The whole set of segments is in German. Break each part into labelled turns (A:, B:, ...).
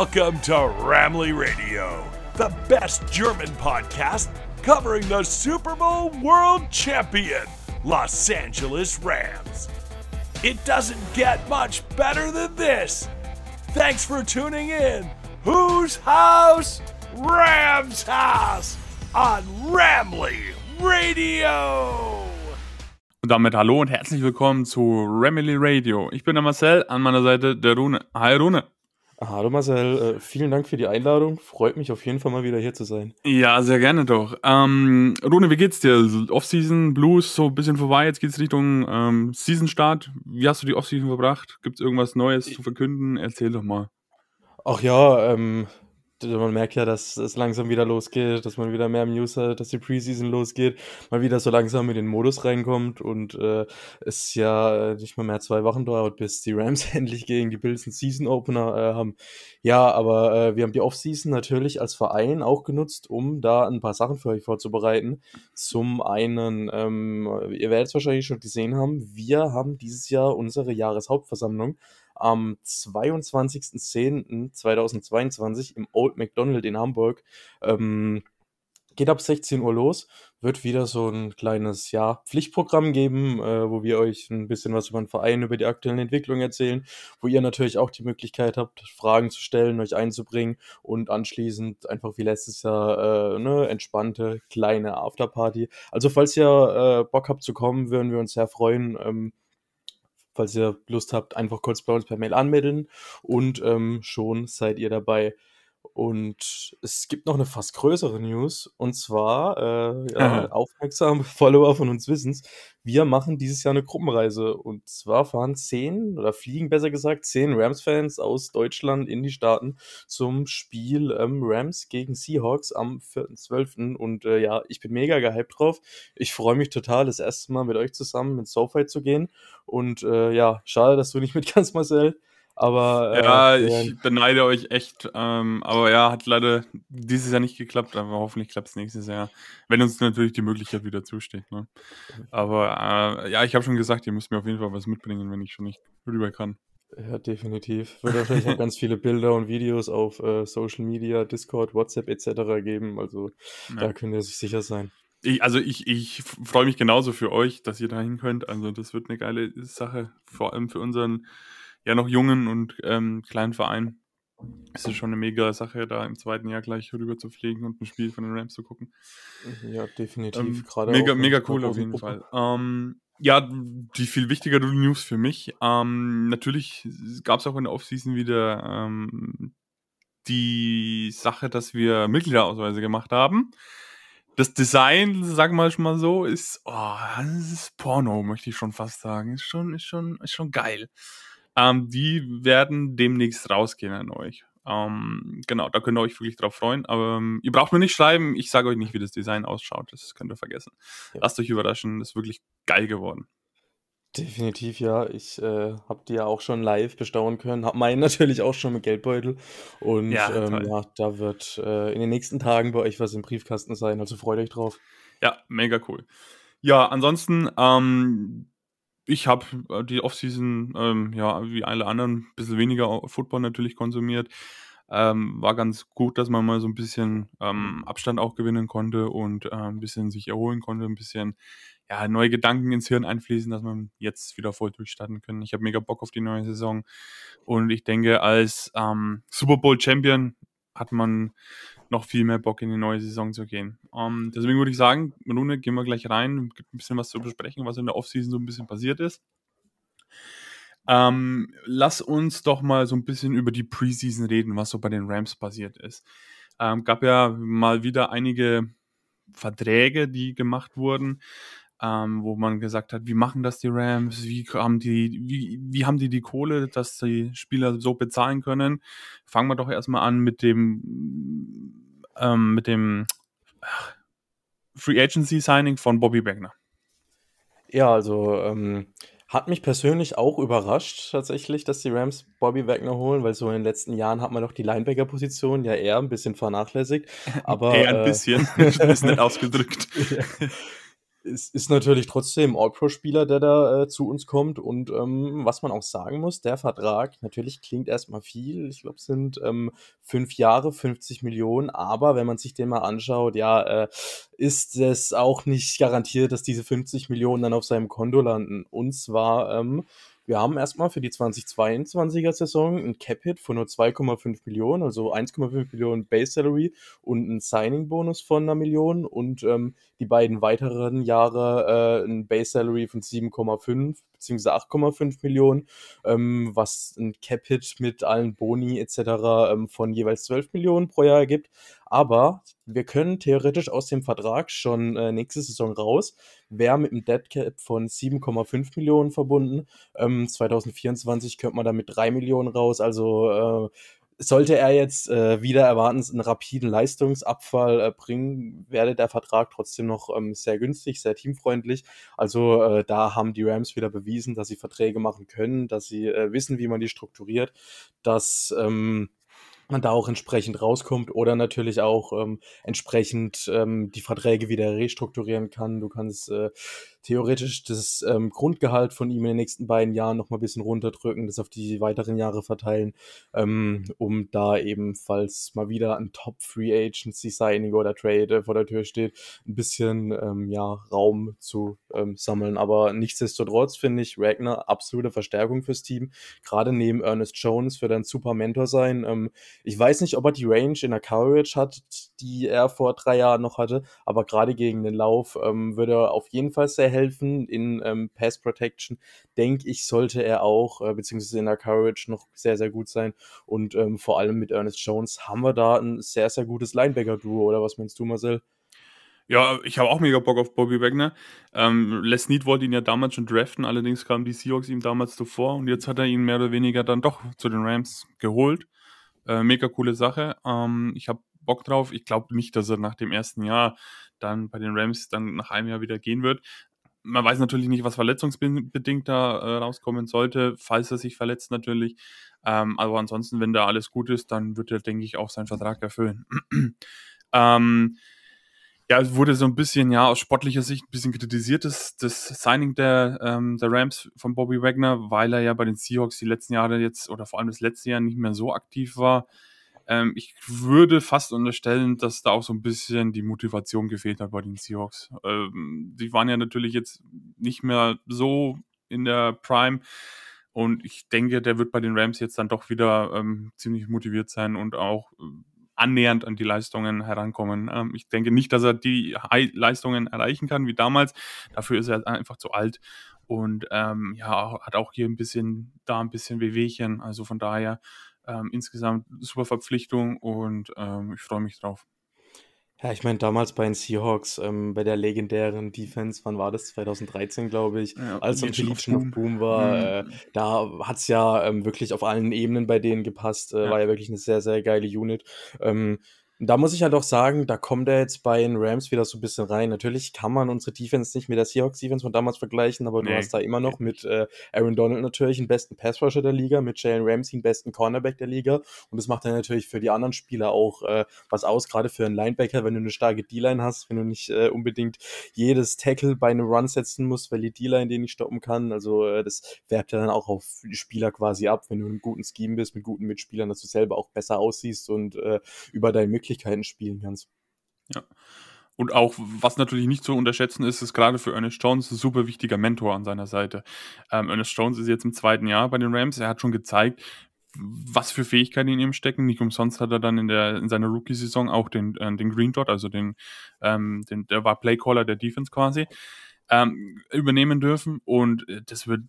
A: Welcome to Ramley Radio, the best German podcast covering the Super Bowl world champion, Los Angeles Rams. It doesn't get much better than this. Thanks for tuning in. Whose house? Rams House on Ramley Radio.
B: Und damit hallo und herzlich willkommen zu Ramily Radio. Ich bin der Marcel, an meiner Seite der Rune. Hi Rune.
C: Hallo Marcel, äh, vielen Dank für die Einladung. Freut mich auf jeden Fall mal wieder hier zu sein.
B: Ja, sehr gerne doch. Ähm, Rune, wie geht's dir? Offseason, Blues, so ein bisschen vorbei. Jetzt geht's Richtung ähm, Season-Start. Wie hast du die Offseason verbracht? Gibt's irgendwas Neues zu verkünden? Erzähl doch mal.
C: Ach ja, ähm, man merkt ja, dass es langsam wieder losgeht, dass man wieder mehr News hat, dass die Preseason losgeht, mal wieder so langsam in den Modus reinkommt und äh, es ja nicht mal mehr zwei Wochen dauert, bis die Rams endlich gegen die Bills einen Season Opener äh, haben. Ja, aber äh, wir haben die Offseason natürlich als Verein auch genutzt, um da ein paar Sachen für euch vorzubereiten. Zum einen, ähm, ihr werdet es wahrscheinlich schon gesehen haben, wir haben dieses Jahr unsere Jahreshauptversammlung am 22.10.2022 im Old McDonald in Hamburg. Ähm, geht ab 16 Uhr los, wird wieder so ein kleines ja, Pflichtprogramm geben, äh, wo wir euch ein bisschen was über den Verein, über die aktuellen Entwicklungen erzählen, wo ihr natürlich auch die Möglichkeit habt, Fragen zu stellen, euch einzubringen und anschließend einfach wie letztes Jahr äh, eine entspannte kleine Afterparty. Also falls ihr äh, Bock habt zu kommen, würden wir uns sehr freuen. Ähm, falls ihr Lust habt, einfach kurz bei uns per Mail anmelden und ähm, schon seid ihr dabei. Und es gibt noch eine fast größere News und zwar äh, ja, aufmerksame Follower von uns wissens, wir machen dieses Jahr eine Gruppenreise und zwar fahren zehn oder fliegen besser gesagt zehn Rams-Fans aus Deutschland in die Staaten zum Spiel ähm, Rams gegen Seahawks am 4.12. Und äh, ja, ich bin mega gehypt drauf. Ich freue mich total, das erste Mal mit euch zusammen ins SoFi zu gehen. Und äh, ja, schade, dass du nicht mit kannst, Marcel. Aber
B: äh, ja, ich beneide euch echt. Ähm, aber ja, hat leider dieses Jahr nicht geklappt, aber hoffentlich klappt es nächstes Jahr. Wenn uns natürlich die Möglichkeit wieder zusteht. Ne? Aber äh, ja, ich habe schon gesagt, ihr müsst mir auf jeden Fall was mitbringen, wenn ich schon nicht rüber kann.
C: Ja, definitiv. Wird wahrscheinlich auch ganz viele Bilder und Videos auf äh, Social Media, Discord, WhatsApp etc. geben. Also ja. da könnt ihr sich sicher sein.
B: Ich, also ich, ich freue mich genauso für euch, dass ihr dahin könnt. Also das wird eine geile Sache, vor allem für unseren ja noch jungen und ähm, kleinen Verein ist es schon eine mega Sache, da im zweiten Jahr gleich rüber zu fliegen und ein Spiel von den Rams zu gucken.
C: Ja, definitiv.
B: Ähm, Gerade mega, mega cool auf jeden Fall. Ähm, ja, die viel wichtigere News für mich. Ähm, natürlich gab es auch in der Offseason wieder ähm, die Sache, dass wir Mitgliederausweise gemacht haben. Das Design, sagen wir mal so, ist, oh, das ist Porno, möchte ich schon fast sagen. Ist schon, ist schon, ist schon geil. Ähm, die werden demnächst rausgehen an euch. Ähm, genau, da könnt ihr euch wirklich drauf freuen. Aber ähm, ihr braucht mir nicht schreiben, ich sage euch nicht, wie das Design ausschaut. Das könnt ihr vergessen. Ja. Lasst euch überraschen, das ist wirklich geil geworden.
C: Definitiv, ja. Ich äh, habe die ja auch schon live bestaunen können. Hab meinen natürlich auch schon mit Geldbeutel. Und ja, ähm, ja da wird äh, in den nächsten Tagen bei euch was im Briefkasten sein. Also freut euch drauf.
B: Ja, mega cool. Ja, ansonsten, ähm, ich habe äh, die Offseason, ähm, ja, wie alle anderen, ein bisschen weniger Football natürlich konsumiert. Ähm, war ganz gut, dass man mal so ein bisschen ähm, Abstand auch gewinnen konnte und äh, ein bisschen sich erholen konnte, ein bisschen ja, neue Gedanken ins Hirn einfließen, dass man jetzt wieder voll durchstarten können. Ich habe mega Bock auf die neue Saison und ich denke, als ähm, Super Bowl Champion hat man noch viel mehr Bock in die neue Saison zu gehen. Ähm, deswegen würde ich sagen, Rune, gehen wir gleich rein, gibt ein bisschen was zu besprechen, was in der Offseason so ein bisschen passiert ist. Ähm, lass uns doch mal so ein bisschen über die Preseason reden, was so bei den Rams passiert ist. Ähm, gab ja mal wieder einige Verträge, die gemacht wurden ähm, wo man gesagt hat, wie machen das die Rams, wie haben die, wie, wie haben die die Kohle, dass die Spieler so bezahlen können. Fangen wir doch erstmal an mit dem, ähm, mit dem Free Agency Signing von Bobby Wagner.
C: Ja, also ähm, hat mich persönlich auch überrascht tatsächlich, dass die Rams Bobby Wagner holen, weil so in den letzten Jahren hat man doch die Linebacker-Position ja eher ein bisschen vernachlässigt. Aber,
B: eher ein bisschen, äh, ist nicht ausgedrückt.
C: ja. Es ist natürlich trotzdem All-Pro-Spieler, der da äh, zu uns kommt. Und ähm, was man auch sagen muss, der Vertrag natürlich klingt erstmal viel. Ich glaube, es sind ähm, fünf Jahre, 50 Millionen. Aber wenn man sich den mal anschaut, ja, äh, ist es auch nicht garantiert, dass diese 50 Millionen dann auf seinem Konto landen. Und zwar ähm, wir haben erstmal für die 2022er Saison ein Cap-Hit von nur 2,5 Millionen, also 1,5 Millionen Base Salary und ein Signing-Bonus von einer Million und ähm, die beiden weiteren Jahre äh, ein Base Salary von 7,5 bzw. 8,5 Millionen, ähm, was ein Cap-Hit mit allen Boni etc. Ähm, von jeweils 12 Millionen pro Jahr ergibt. Aber wir können theoretisch aus dem Vertrag schon äh, nächste Saison raus. Wäre mit einem Dead Cap von 7,5 Millionen verbunden. Ähm, 2024 könnte man da mit 3 Millionen raus. Also äh, sollte er jetzt äh, wieder erwartens einen rapiden Leistungsabfall äh, bringen, werde der Vertrag trotzdem noch ähm, sehr günstig, sehr teamfreundlich. Also äh, da haben die Rams wieder bewiesen, dass sie Verträge machen können, dass sie äh, wissen, wie man die strukturiert, dass ähm, man da auch entsprechend rauskommt oder natürlich auch ähm, entsprechend ähm, die Verträge wieder restrukturieren kann. Du kannst äh, theoretisch das ähm, Grundgehalt von ihm in den nächsten beiden Jahren noch mal ein bisschen runterdrücken, das auf die weiteren Jahre verteilen, ähm, um da eben, falls mal wieder ein Top Free Agency Signing oder Trade äh, vor der Tür steht, ein bisschen ähm, ja, Raum zu ähm, sammeln. Aber nichtsdestotrotz finde ich Ragnar absolute Verstärkung fürs Team. Gerade neben Ernest Jones wird er ein super Mentor sein. Ähm, ich weiß nicht, ob er die Range in der Coverage hat, die er vor drei Jahren noch hatte, aber gerade gegen den Lauf ähm, würde er auf jeden Fall sehr helfen. In ähm, Pass Protection, denke ich, sollte er auch, äh, beziehungsweise in der Coverage noch sehr, sehr gut sein. Und ähm, vor allem mit Ernest Jones haben wir da ein sehr, sehr gutes Linebacker-Duo, oder was meinst du, Marcel?
B: Ja, ich habe auch mega Bock auf Bobby Wagner. Ähm, Les Need wollte ihn ja damals schon draften, allerdings kamen die Seahawks ihm damals zuvor und jetzt hat er ihn mehr oder weniger dann doch zu den Rams geholt. Äh, mega coole Sache. Ähm, ich habe Bock drauf. Ich glaube nicht, dass er nach dem ersten Jahr dann bei den Rams dann nach einem Jahr wieder gehen wird man weiß natürlich nicht, was verletzungsbedingt da äh, rauskommen sollte, falls er sich verletzt natürlich. Ähm, aber ansonsten, wenn da alles gut ist, dann wird er, denke ich, auch seinen Vertrag erfüllen. ähm, ja, es wurde so ein bisschen, ja, aus sportlicher Sicht ein bisschen kritisiert, das, das Signing der, ähm, der Rams von Bobby Wagner, weil er ja bei den Seahawks die letzten Jahre jetzt oder vor allem das letzte Jahr nicht mehr so aktiv war. Ähm, ich würde fast unterstellen, dass da auch so ein bisschen die Motivation gefehlt hat bei den Seahawks. Ähm, die waren ja natürlich jetzt nicht mehr so in der Prime. Und ich denke, der wird bei den Rams jetzt dann doch wieder ähm, ziemlich motiviert sein und auch äh, annähernd an die Leistungen herankommen. Ähm, ich denke nicht, dass er die High Leistungen erreichen kann wie damals. Dafür ist er einfach zu alt und ähm, ja, hat auch hier ein bisschen da ein bisschen Wehwehchen. Also von daher ähm, insgesamt super Verpflichtung und ähm, ich freue mich drauf.
C: Ja, ich meine, damals bei den Seahawks, ähm, bei der legendären Defense, wann war das? 2013, glaube ich, ja, als am Legion of Boom war. Mhm. Äh, da hat es ja ähm, wirklich auf allen Ebenen bei denen gepasst. Äh, ja. War ja wirklich eine sehr, sehr geile Unit. Ähm, da muss ich halt auch sagen, da kommt er jetzt bei den Rams wieder so ein bisschen rein. Natürlich kann man unsere Defense nicht mit der Seahawks Defense von damals vergleichen, aber nee. du hast da immer noch mit äh, Aaron Donald natürlich den besten Passrusher der Liga, mit Jalen Ramsey den besten Cornerback der Liga und das macht dann natürlich für die anderen Spieler auch äh, was aus, gerade für einen Linebacker, wenn du eine starke D-Line hast, wenn du nicht äh, unbedingt jedes Tackle bei einem Run setzen musst, weil die D-Line den nicht stoppen kann. Also äh, das färbt ja dann auch auf die Spieler quasi ab, wenn du in einem guten Scheme bist, mit guten Mitspielern, dass du selber auch besser aussiehst und äh, über deine Möglichkeiten Möglichkeiten spielen kannst.
B: Ja. Und auch, was natürlich nicht zu unterschätzen ist, ist gerade für Ernest Jones ein super wichtiger Mentor an seiner Seite. Ähm, Ernest Jones ist jetzt im zweiten Jahr bei den Rams. Er hat schon gezeigt, was für Fähigkeiten in ihm stecken. Nicht umsonst hat er dann in, der, in seiner Rookie-Saison auch den, äh, den Green Dot, also den, ähm, den, der war Playcaller der Defense quasi, ähm, übernehmen dürfen. Und äh, das wird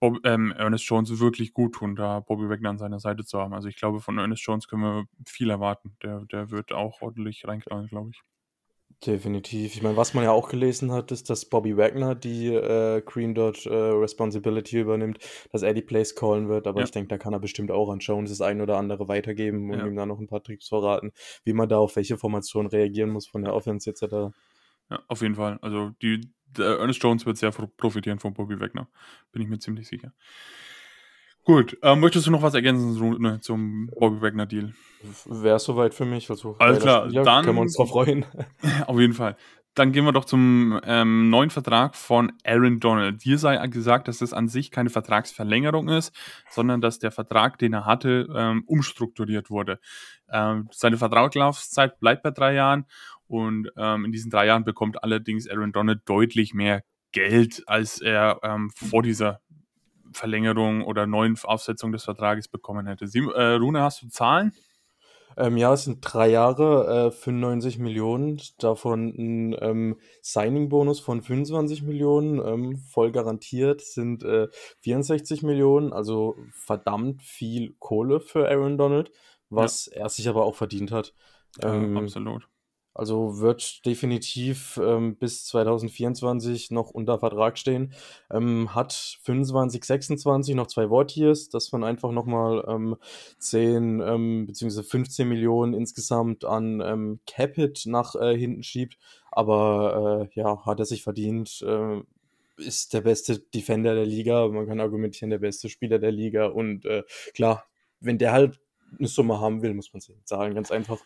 B: Bob, ähm, Ernest Jones wirklich gut tun, da Bobby Wagner an seiner Seite zu haben. Also ich glaube, von Ernest Jones können wir viel erwarten. Der, der wird auch ordentlich reinknallen, glaube ich.
C: Definitiv. Ich meine, was man ja auch gelesen hat, ist, dass Bobby Wagner die äh, Green Dot äh, Responsibility übernimmt, dass er die Plays callen wird. Aber ja. ich denke, da kann er bestimmt auch an Jones das ein oder andere weitergeben und ja. ihm da noch ein paar Tricks verraten, wie man da auf welche Formation reagieren muss von der Offense etc.
B: Ja, auf jeden Fall. Also die, Ernest Jones wird sehr profitieren von Bobby Wagner. Bin ich mir ziemlich sicher. Gut, ähm, möchtest du noch was ergänzen ne, zum Bobby Wagner Deal?
C: Wäre soweit für mich. Also
B: Alles klar,
C: ja, dann können wir uns drauf freuen.
B: auf jeden Fall. dann gehen wir doch zum ähm, neuen Vertrag von Aaron Donald. Hier sei gesagt, dass das an sich keine Vertragsverlängerung ist, sondern dass der Vertrag, den er hatte, ähm, umstrukturiert wurde. Ähm, seine Vertragslaufzeit bleibt bei drei Jahren und ähm, in diesen drei Jahren bekommt allerdings Aaron Donald deutlich mehr Geld, als er ähm, vor dieser Verlängerung oder neuen Aufsetzung des Vertrages bekommen hätte. Sie, äh, Rune, hast du Zahlen?
C: Ähm, ja, es sind drei Jahre, äh, 95 Millionen, davon ein ähm, Signing-Bonus von 25 Millionen, ähm, voll garantiert sind äh, 64 Millionen, also verdammt viel Kohle für Aaron Donald, was ja. er sich aber auch verdient hat.
B: Ähm, absolut.
C: Also wird definitiv ähm, bis 2024 noch unter Vertrag stehen. Ähm, hat 25, 26 noch zwei Wortiers, das man einfach nochmal ähm, 10 ähm, bzw. 15 Millionen insgesamt an ähm, Capit nach äh, hinten schiebt. Aber äh, ja, hat er sich verdient. Äh, ist der beste Defender der Liga. Man kann argumentieren, der beste Spieler der Liga. Und äh, klar, wenn der halt eine Summe haben will, muss man es zahlen, ganz einfach.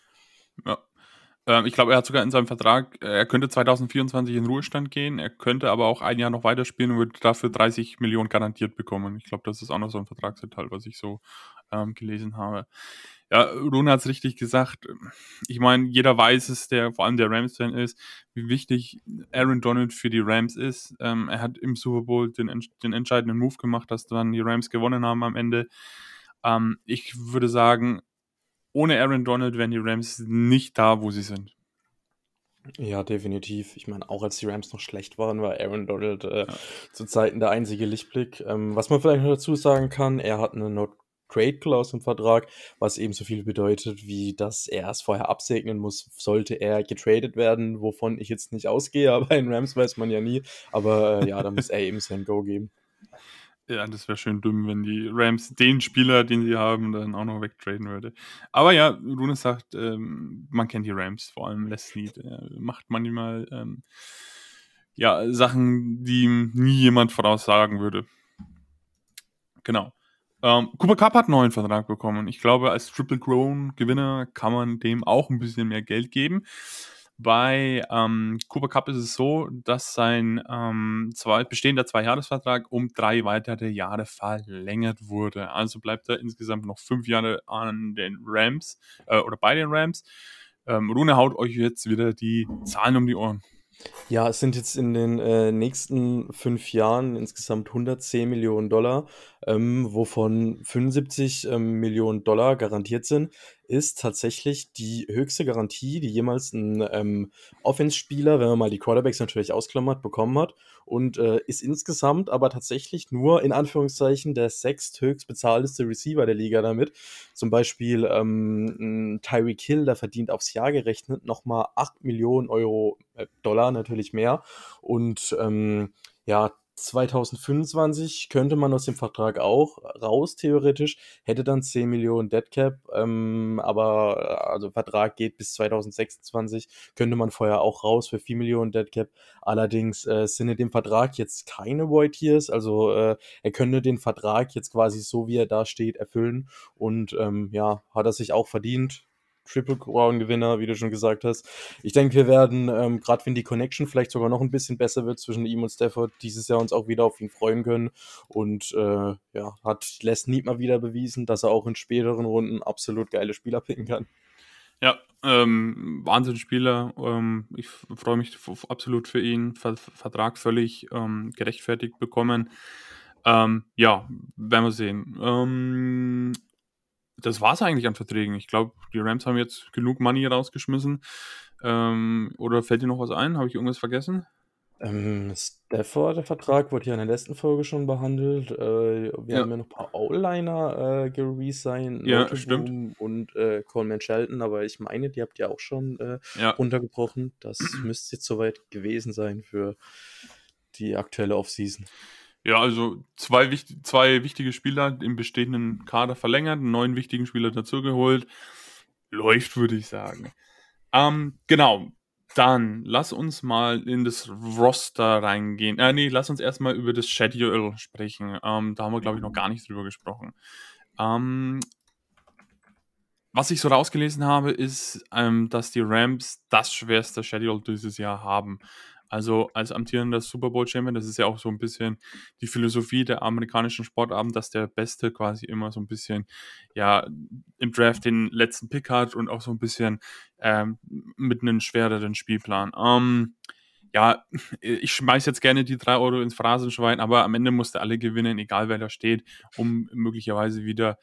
B: Ja, ähm, ich glaube, er hat sogar in seinem Vertrag, äh, er könnte 2024 in Ruhestand gehen, er könnte aber auch ein Jahr noch weiterspielen und würde dafür 30 Millionen garantiert bekommen. Ich glaube, das ist auch noch so ein Vertragsdetail, was ich so ähm, gelesen habe. Ja, Rune hat es richtig gesagt. Ich meine, jeder weiß es, der vor allem der Rams-Fan ist, wie wichtig Aaron Donald für die Rams ist. Ähm, er hat im Super Bowl den, den entscheidenden Move gemacht, dass dann die Rams gewonnen haben am Ende. Ähm, ich würde sagen, ohne Aaron Donald wären die Rams nicht da, wo sie sind.
C: Ja, definitiv. Ich meine, auch als die Rams noch schlecht waren, war Aaron Donald äh, ja. zu Zeiten der einzige Lichtblick. Ähm, was man vielleicht noch dazu sagen kann, er hat eine Not Trade Clause im Vertrag, was eben so viel bedeutet, wie dass er es vorher absegnen muss, sollte er getradet werden, wovon ich jetzt nicht ausgehe, aber in Rams weiß man ja nie. Aber äh, ja, da muss er eben sein Go geben.
B: Ja, das wäre schön dumm, wenn die Rams den Spieler, den sie haben, dann auch noch wegtraden würde. Aber ja, Rune sagt, ähm, man kennt die Rams, vor allem Les Snead. Er macht manchmal ähm, ja, Sachen, die ihm nie jemand voraussagen würde. Genau. Ähm, Cooper Cup hat einen neuen Vertrag bekommen. Ich glaube, als Triple Crown Gewinner kann man dem auch ein bisschen mehr Geld geben. Bei ähm, Cooper Cup ist es so, dass sein ähm, zwei, bestehender Zweijahresvertrag um drei weitere Jahre verlängert wurde. Also bleibt er insgesamt noch fünf Jahre an den Rams äh, oder bei den Rams. Ähm, Rune haut euch jetzt wieder die Zahlen um die Ohren.
C: Ja, es sind jetzt in den äh, nächsten fünf Jahren insgesamt 110 Millionen Dollar, ähm, wovon 75 ähm, Millionen Dollar garantiert sind ist tatsächlich die höchste Garantie, die jemals ein ähm, Offense-Spieler, wenn man mal die Quarterbacks natürlich ausklammert, bekommen hat. Und äh, ist insgesamt aber tatsächlich nur in Anführungszeichen der sechsthöchst bezahlteste Receiver der Liga damit. Zum Beispiel ähm, Tyreek Hill, der verdient aufs Jahr gerechnet nochmal 8 Millionen Euro, äh, Dollar natürlich mehr. Und ähm, ja, 2025 könnte man aus dem Vertrag auch raus, theoretisch, hätte dann 10 Millionen Deadcap, ähm, aber also Vertrag geht bis 2026, könnte man vorher auch raus für 4 Millionen Deadcap. Allerdings äh, sind in dem Vertrag jetzt keine Void Years, also äh, er könnte den Vertrag jetzt quasi so, wie er da steht, erfüllen und ähm, ja, hat er sich auch verdient. Triple Crown Gewinner, wie du schon gesagt hast. Ich denke, wir werden, ähm, gerade wenn die Connection vielleicht sogar noch ein bisschen besser wird zwischen ihm und Stafford, dieses Jahr uns auch wieder auf ihn freuen können. Und äh, ja, hat Les Need mal wieder bewiesen, dass er auch in späteren Runden absolut geile Spieler picken kann.
B: Ja, ähm, Wahnsinnsspieler. Ähm, ich freue mich absolut für ihn. Ver Vertrag völlig ähm, gerechtfertigt bekommen. Ähm, ja, werden wir sehen. Ähm, das war es eigentlich an Verträgen. Ich glaube, die Rams haben jetzt genug Money rausgeschmissen. Ähm, oder fällt dir noch was ein? Habe ich irgendwas vergessen?
C: Ähm, Stafford, der Vertrag wurde ja in der letzten Folge schon behandelt. Äh, wir ja. haben ja noch ein paar O-Liner äh, geresigned.
B: Ja, stimmt.
C: Und äh, Coleman Shelton, aber ich meine, die habt ihr auch schon äh, ja. runtergebrochen. Das müsste jetzt soweit gewesen sein für die aktuelle Offseason.
B: Ja, also zwei, zwei wichtige Spieler im bestehenden Kader verlängert, einen neuen wichtigen Spieler dazugeholt. Läuft, würde ich sagen. Ähm, genau. Dann lass uns mal in das Roster reingehen. Äh, nee, lass uns erstmal über das Schedule sprechen. Ähm, da haben wir, glaube ich, noch gar nicht drüber gesprochen. Ähm, was ich so rausgelesen habe, ist, ähm, dass die Rams das schwerste Schedule dieses Jahr haben. Also als amtierender Super Bowl Champion, das ist ja auch so ein bisschen die Philosophie der amerikanischen Sportabend, dass der Beste quasi immer so ein bisschen, ja, im Draft den letzten Pick hat und auch so ein bisschen ähm, mit einem schwereren Spielplan. Ähm, ja, ich schmeiß jetzt gerne die drei Euro ins Phrasenschwein, aber am Ende musste alle gewinnen, egal wer da steht, um möglicherweise wieder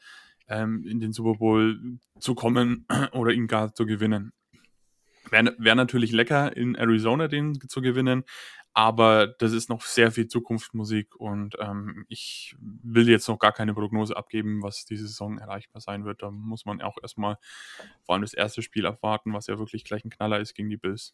B: ähm, in den Super Bowl zu kommen oder ihn gar zu gewinnen. Wäre wär natürlich lecker, in Arizona den zu gewinnen, aber das ist noch sehr viel Zukunftsmusik und ähm, ich will jetzt noch gar keine Prognose abgeben, was diese Saison erreichbar sein wird. Da muss man auch erstmal vor allem das erste Spiel abwarten, was ja wirklich gleich ein Knaller ist gegen die Bills.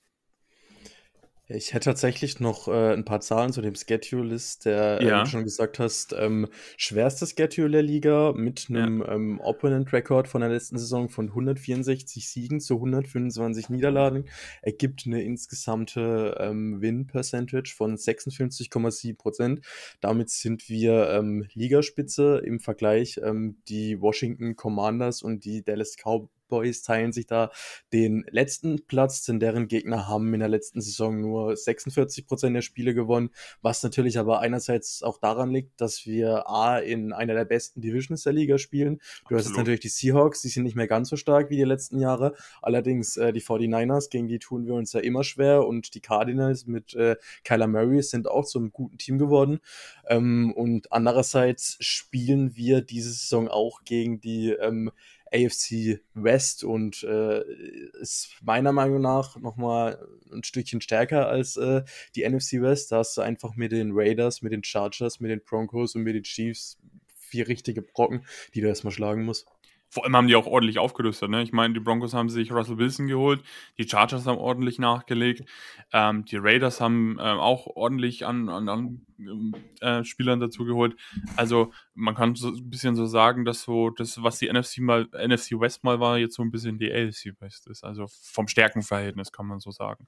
C: Ich hätte tatsächlich noch äh, ein paar Zahlen zu dem Schedule-List, der, äh, wie
B: Ja.
C: du schon gesagt hast, ähm, schwerste Schedule der Liga mit
B: Ja.
C: einem ähm, Opponent-Record von der letzten Saison von 164 Siegen zu 125 Niederlagen ergibt eine insgesamte ähm, Win-Percentage von 56,7 Prozent. Damit sind wir ähm, Ligaspitze im Vergleich. Ähm, die Washington Commanders und die Dallas Cowboys teilen sich da den letzten Platz, denn deren Gegner haben in der letzten Saison nur 46 Prozent der Spiele gewonnen, was natürlich aber einerseits auch daran liegt, dass wir A in einer der besten Divisions der Liga spielen. Du hast jetzt
B: Absolut.
C: natürlich die Seahawks, die sind nicht mehr ganz so stark wie die letzten Jahre. Allerdings äh, die 49ers, gegen die tun wir uns ja immer schwer und die Cardinals mit äh, Kyler Murray sind auch zum guten Team geworden. Ähm, und andererseits spielen wir diese Saison auch gegen die ähm, AFC West und äh, ist meiner Meinung nach nochmal ein Stückchen stärker als äh, die NFC West. Da hast du einfach mit den Raiders, mit den Chargers, mit den Broncos und mit den Chiefs vier richtige Brocken, die du erstmal schlagen musst.
B: Vor allem haben die auch ordentlich aufgerüstet. Ne? Ich meine, die Broncos haben sich Russell Wilson geholt, die Chargers haben ordentlich nachgelegt, ähm, die Raiders haben ähm, auch ordentlich an, an, an äh, Spielern dazu geholt. Also man kann so ein bisschen so sagen, dass so das, was die NFC mal NFC West mal war, jetzt so ein bisschen die AFC West ist. Also vom Stärkenverhältnis kann man so sagen.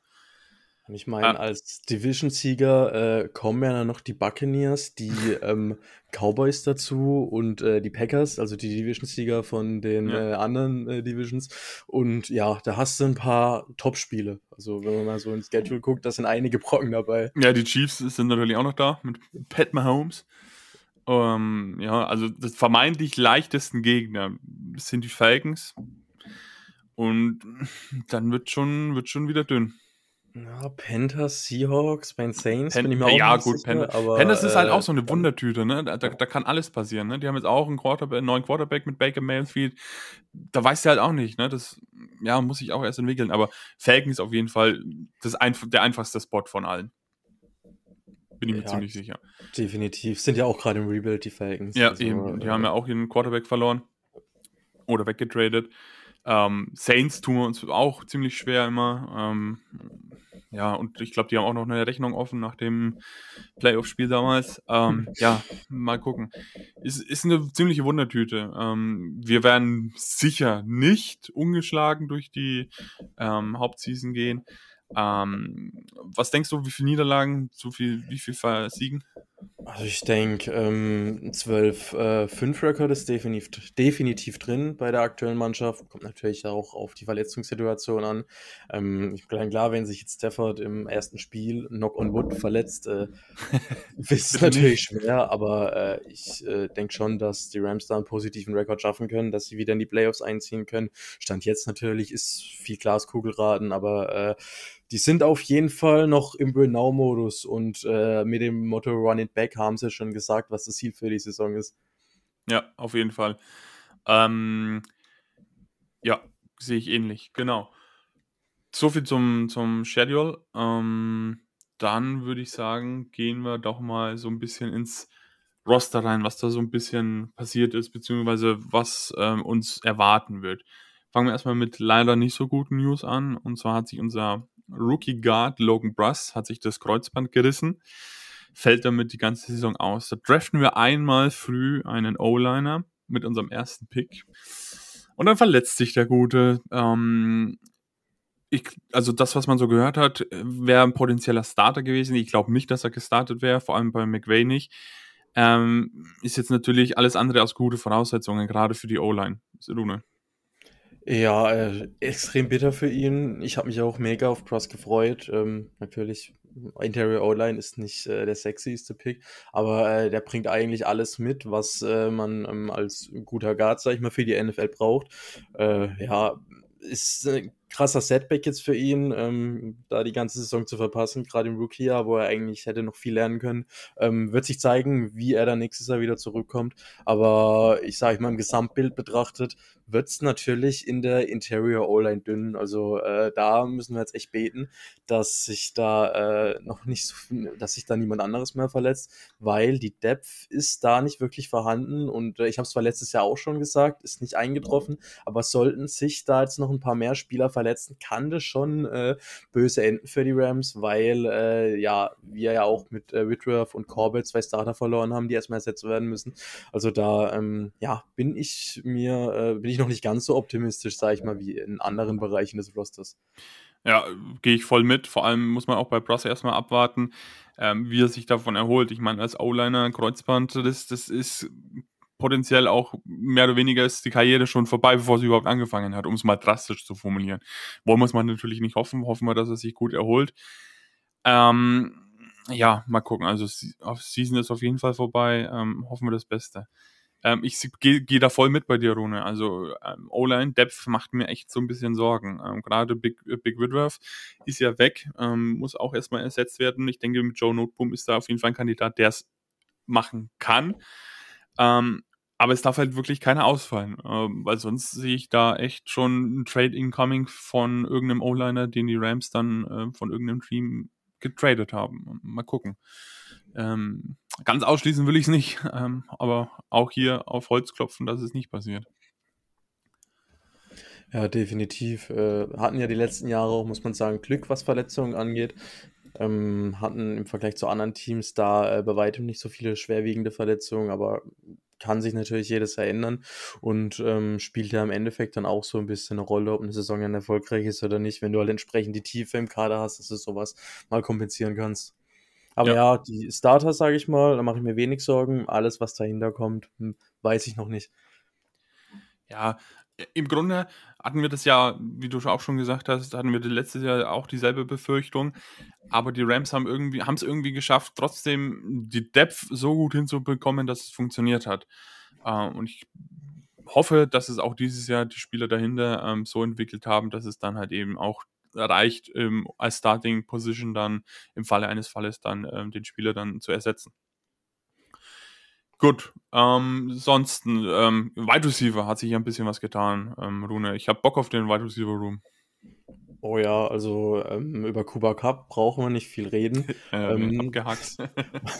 C: Und ich meine,
B: Ah.
C: als Division-Sieger äh, kommen ja dann noch die Buccaneers, die ähm, Cowboys dazu und äh, die Packers, also die Division-Sieger von den
B: Ja.
C: äh, anderen äh, Divisions. Und ja, da hast du ein paar Top-Spiele. Also wenn man mal so ins Schedule guckt, da sind einige Brocken dabei.
B: Ja, die Chiefs sind natürlich auch noch da mit Pat Mahomes. Ähm, ja, also das vermeintlich leichtesten Gegner sind die Falcons. Und dann wird schon, wird schon wieder dünn.
C: Ja, Panthers, Seahawks, bei den Saints
B: Pen
C: bin ich mir auch
B: ja, gut,
C: sicher,
B: Panthers.
C: aber
B: Panthers ist halt
C: äh,
B: auch so eine Wundertüte, ne? Da, da, da kann alles passieren, ne? Die haben jetzt auch einen, Quarterback, einen neuen Quarterback mit Baker Mayfield. Da weißt du halt auch nicht, ne? Das ja, muss sich auch erst entwickeln. Aber Falcons ist auf jeden Fall das einf der einfachste Spot von allen. Bin ich mir
C: Ja,
B: ziemlich sicher.
C: definitiv. Sind ja auch gerade im Rebuild, die Falcons.
B: Ja,
C: Also,
B: eben. Die
C: äh,
B: haben ja auch ihren Quarterback verloren. Oder weggetradet. Ähm, Saints tun wir uns auch ziemlich schwer immer. Ähm, ja, und ich glaube, die haben auch noch eine Rechnung offen nach dem Playoff-Spiel damals. Ähm, ja, mal gucken. Ist, ist eine ziemliche Wundertüte. Ähm, wir werden sicher nicht ungeschlagen durch die ähm, Hauptseason gehen. Ähm, was denkst du, wie viele Niederlagen, so viel, wie viel Siegen?
C: Also ich denke, ähm, ein 12-5-Record ist definitiv, definitiv drin bei der aktuellen Mannschaft. Kommt natürlich auch auf die Verletzungssituation an. Ähm, ich bin klar, wenn sich jetzt Stafford im ersten Spiel Knock on Wood verletzt, äh, ist natürlich schwer, aber äh, ich äh, denke schon, dass die Rams da einen positiven Rekord schaffen können, dass sie wieder in die Playoffs einziehen können. Stand jetzt natürlich ist viel Glaskugelraten, aber äh, die sind auf jeden Fall noch im Win-Now-Modus und äh, mit dem Motto Run it back haben sie schon gesagt, was das Ziel für die Saison ist.
B: Ja, auf jeden Fall. Ähm, ja, sehe ich ähnlich, genau. So viel zum, zum Schedule. Ähm, dann würde ich sagen, gehen wir doch mal so ein bisschen ins Roster rein, was da so ein bisschen passiert ist, beziehungsweise was ähm, uns erwarten wird. Fangen wir erstmal mit leider nicht so guten News an. Und zwar hat sich unser Rookie Guard Logan Bruss hat sich das Kreuzband gerissen, fällt damit die ganze Saison aus. Da draften wir einmal früh einen O-Liner mit unserem ersten Pick. Und dann verletzt sich der Gute. Ähm, ich, also das, was man so gehört hat, wäre ein potenzieller Starter gewesen. Ich glaube nicht, dass er gestartet wäre, vor allem bei McVay nicht. Ähm, ist jetzt natürlich alles andere als gute Voraussetzungen, gerade für die O-Line. Rune.
C: Ja, äh, extrem bitter für ihn. Ich habe mich auch mega auf Cross gefreut. Ähm, natürlich, Interior O-Line ist nicht äh, der sexieste Pick, aber äh, der bringt eigentlich alles mit, was äh, man ähm, als guter Guard, sag ich mal, für die NFL braucht. Äh, ja, ist ein krasser Setback jetzt für ihn, ähm, da die ganze Saison zu verpassen, gerade im Rookie-Jahr, wo er eigentlich hätte noch viel lernen können. Ähm, wird sich zeigen, wie er dann nächstes Jahr wieder zurückkommt. Aber ich sage mal, im Gesamtbild betrachtet, wird es natürlich in der Interior O-Line dünn. Also äh, da müssen wir jetzt echt beten, dass sich da äh, noch nicht so, dass sich da niemand anderes mehr verletzt, weil die Depth ist da nicht wirklich vorhanden und äh, ich habe es zwar letztes Jahr auch schon gesagt, ist nicht eingetroffen, aber sollten sich da jetzt noch ein paar mehr Spieler verletzen, kann das schon äh, böse enden für die Rams, weil äh, ja, wir ja auch mit äh, Whitworth und Corbett zwei Starter verloren haben, die erstmal ersetzt werden müssen. Also da ähm, ja, bin ich mir, äh, bin ich noch nicht ganz so optimistisch, sage ich mal, wie in anderen Bereichen des Rosters.
B: Ja, gehe ich voll mit. Vor allem muss man auch bei Bros erstmal abwarten, ähm, wie er sich davon erholt. Ich meine, als O-Liner Kreuzband, das, das ist potenziell auch mehr oder weniger ist die Karriere schon vorbei, bevor sie überhaupt angefangen hat, um es mal drastisch zu formulieren. Wollen wir es mal natürlich nicht hoffen, hoffen wir, dass er sich gut erholt. Ähm, ja, mal gucken. Also Season ist auf jeden Fall vorbei. Ähm, hoffen wir das Beste. Ähm, ich gehe geh da voll mit bei dir, Rune. Also ähm, O-Line Depth macht mir echt so ein bisschen Sorgen. Ähm, Gerade Big, äh, Big Whitworth ist ja weg, ähm, muss auch erstmal ersetzt werden. Ich denke, mit Joe Noteboom ist da auf jeden Fall ein Kandidat, der es machen kann. Ähm, aber es darf halt wirklich keiner ausfallen, ähm, weil sonst sehe ich da echt schon ein Trade incoming von irgendeinem O-Liner, den die Rams dann äh, von irgendeinem Team getradet haben. Mal gucken. Ähm, ganz ausschließen will ich es nicht, ähm, aber auch hier auf Holz klopfen, dass es nicht passiert.
C: Ja, definitiv. Äh, hatten ja die letzten Jahre auch, muss man sagen, Glück, was Verletzungen angeht. Ähm, hatten im Vergleich zu anderen Teams da äh, bei weitem nicht so viele schwerwiegende Verletzungen, aber kann sich natürlich jedes erinnern und ähm, spielt ja im Endeffekt dann auch so ein bisschen eine Rolle, ob eine Saison dann erfolgreich ist oder nicht, wenn du halt entsprechend die Tiefe im Kader hast, dass du sowas mal kompensieren kannst. Aber ja, ja die Starter, sage ich mal, da mache ich mir wenig Sorgen. Alles, was dahinter kommt, hm, weiß ich noch nicht.
B: Ja, im Grunde hatten wir das ja, wie du auch schon gesagt hast, hatten wir letztes Jahr auch dieselbe Befürchtung. Aber die Rams haben irgendwie, haben es irgendwie geschafft, trotzdem die Depth so gut hinzubekommen, dass es funktioniert hat. Äh, und ich hoffe, dass es auch dieses Jahr die Spieler dahinter ähm, so entwickelt haben, dass es dann halt eben auch reicht, ähm, als Starting Position dann im Falle eines Falles dann ähm, den Spieler dann zu ersetzen. Gut, ähm, sonst, ähm, Wide Receiver hat sich ja ein bisschen was getan, ähm, Rune. Ich habe Bock auf den Wide Receiver Room.
C: Oh ja, also ähm, über Kuba Cup brauchen wir nicht viel reden.
B: ähm, ähm abgehackt.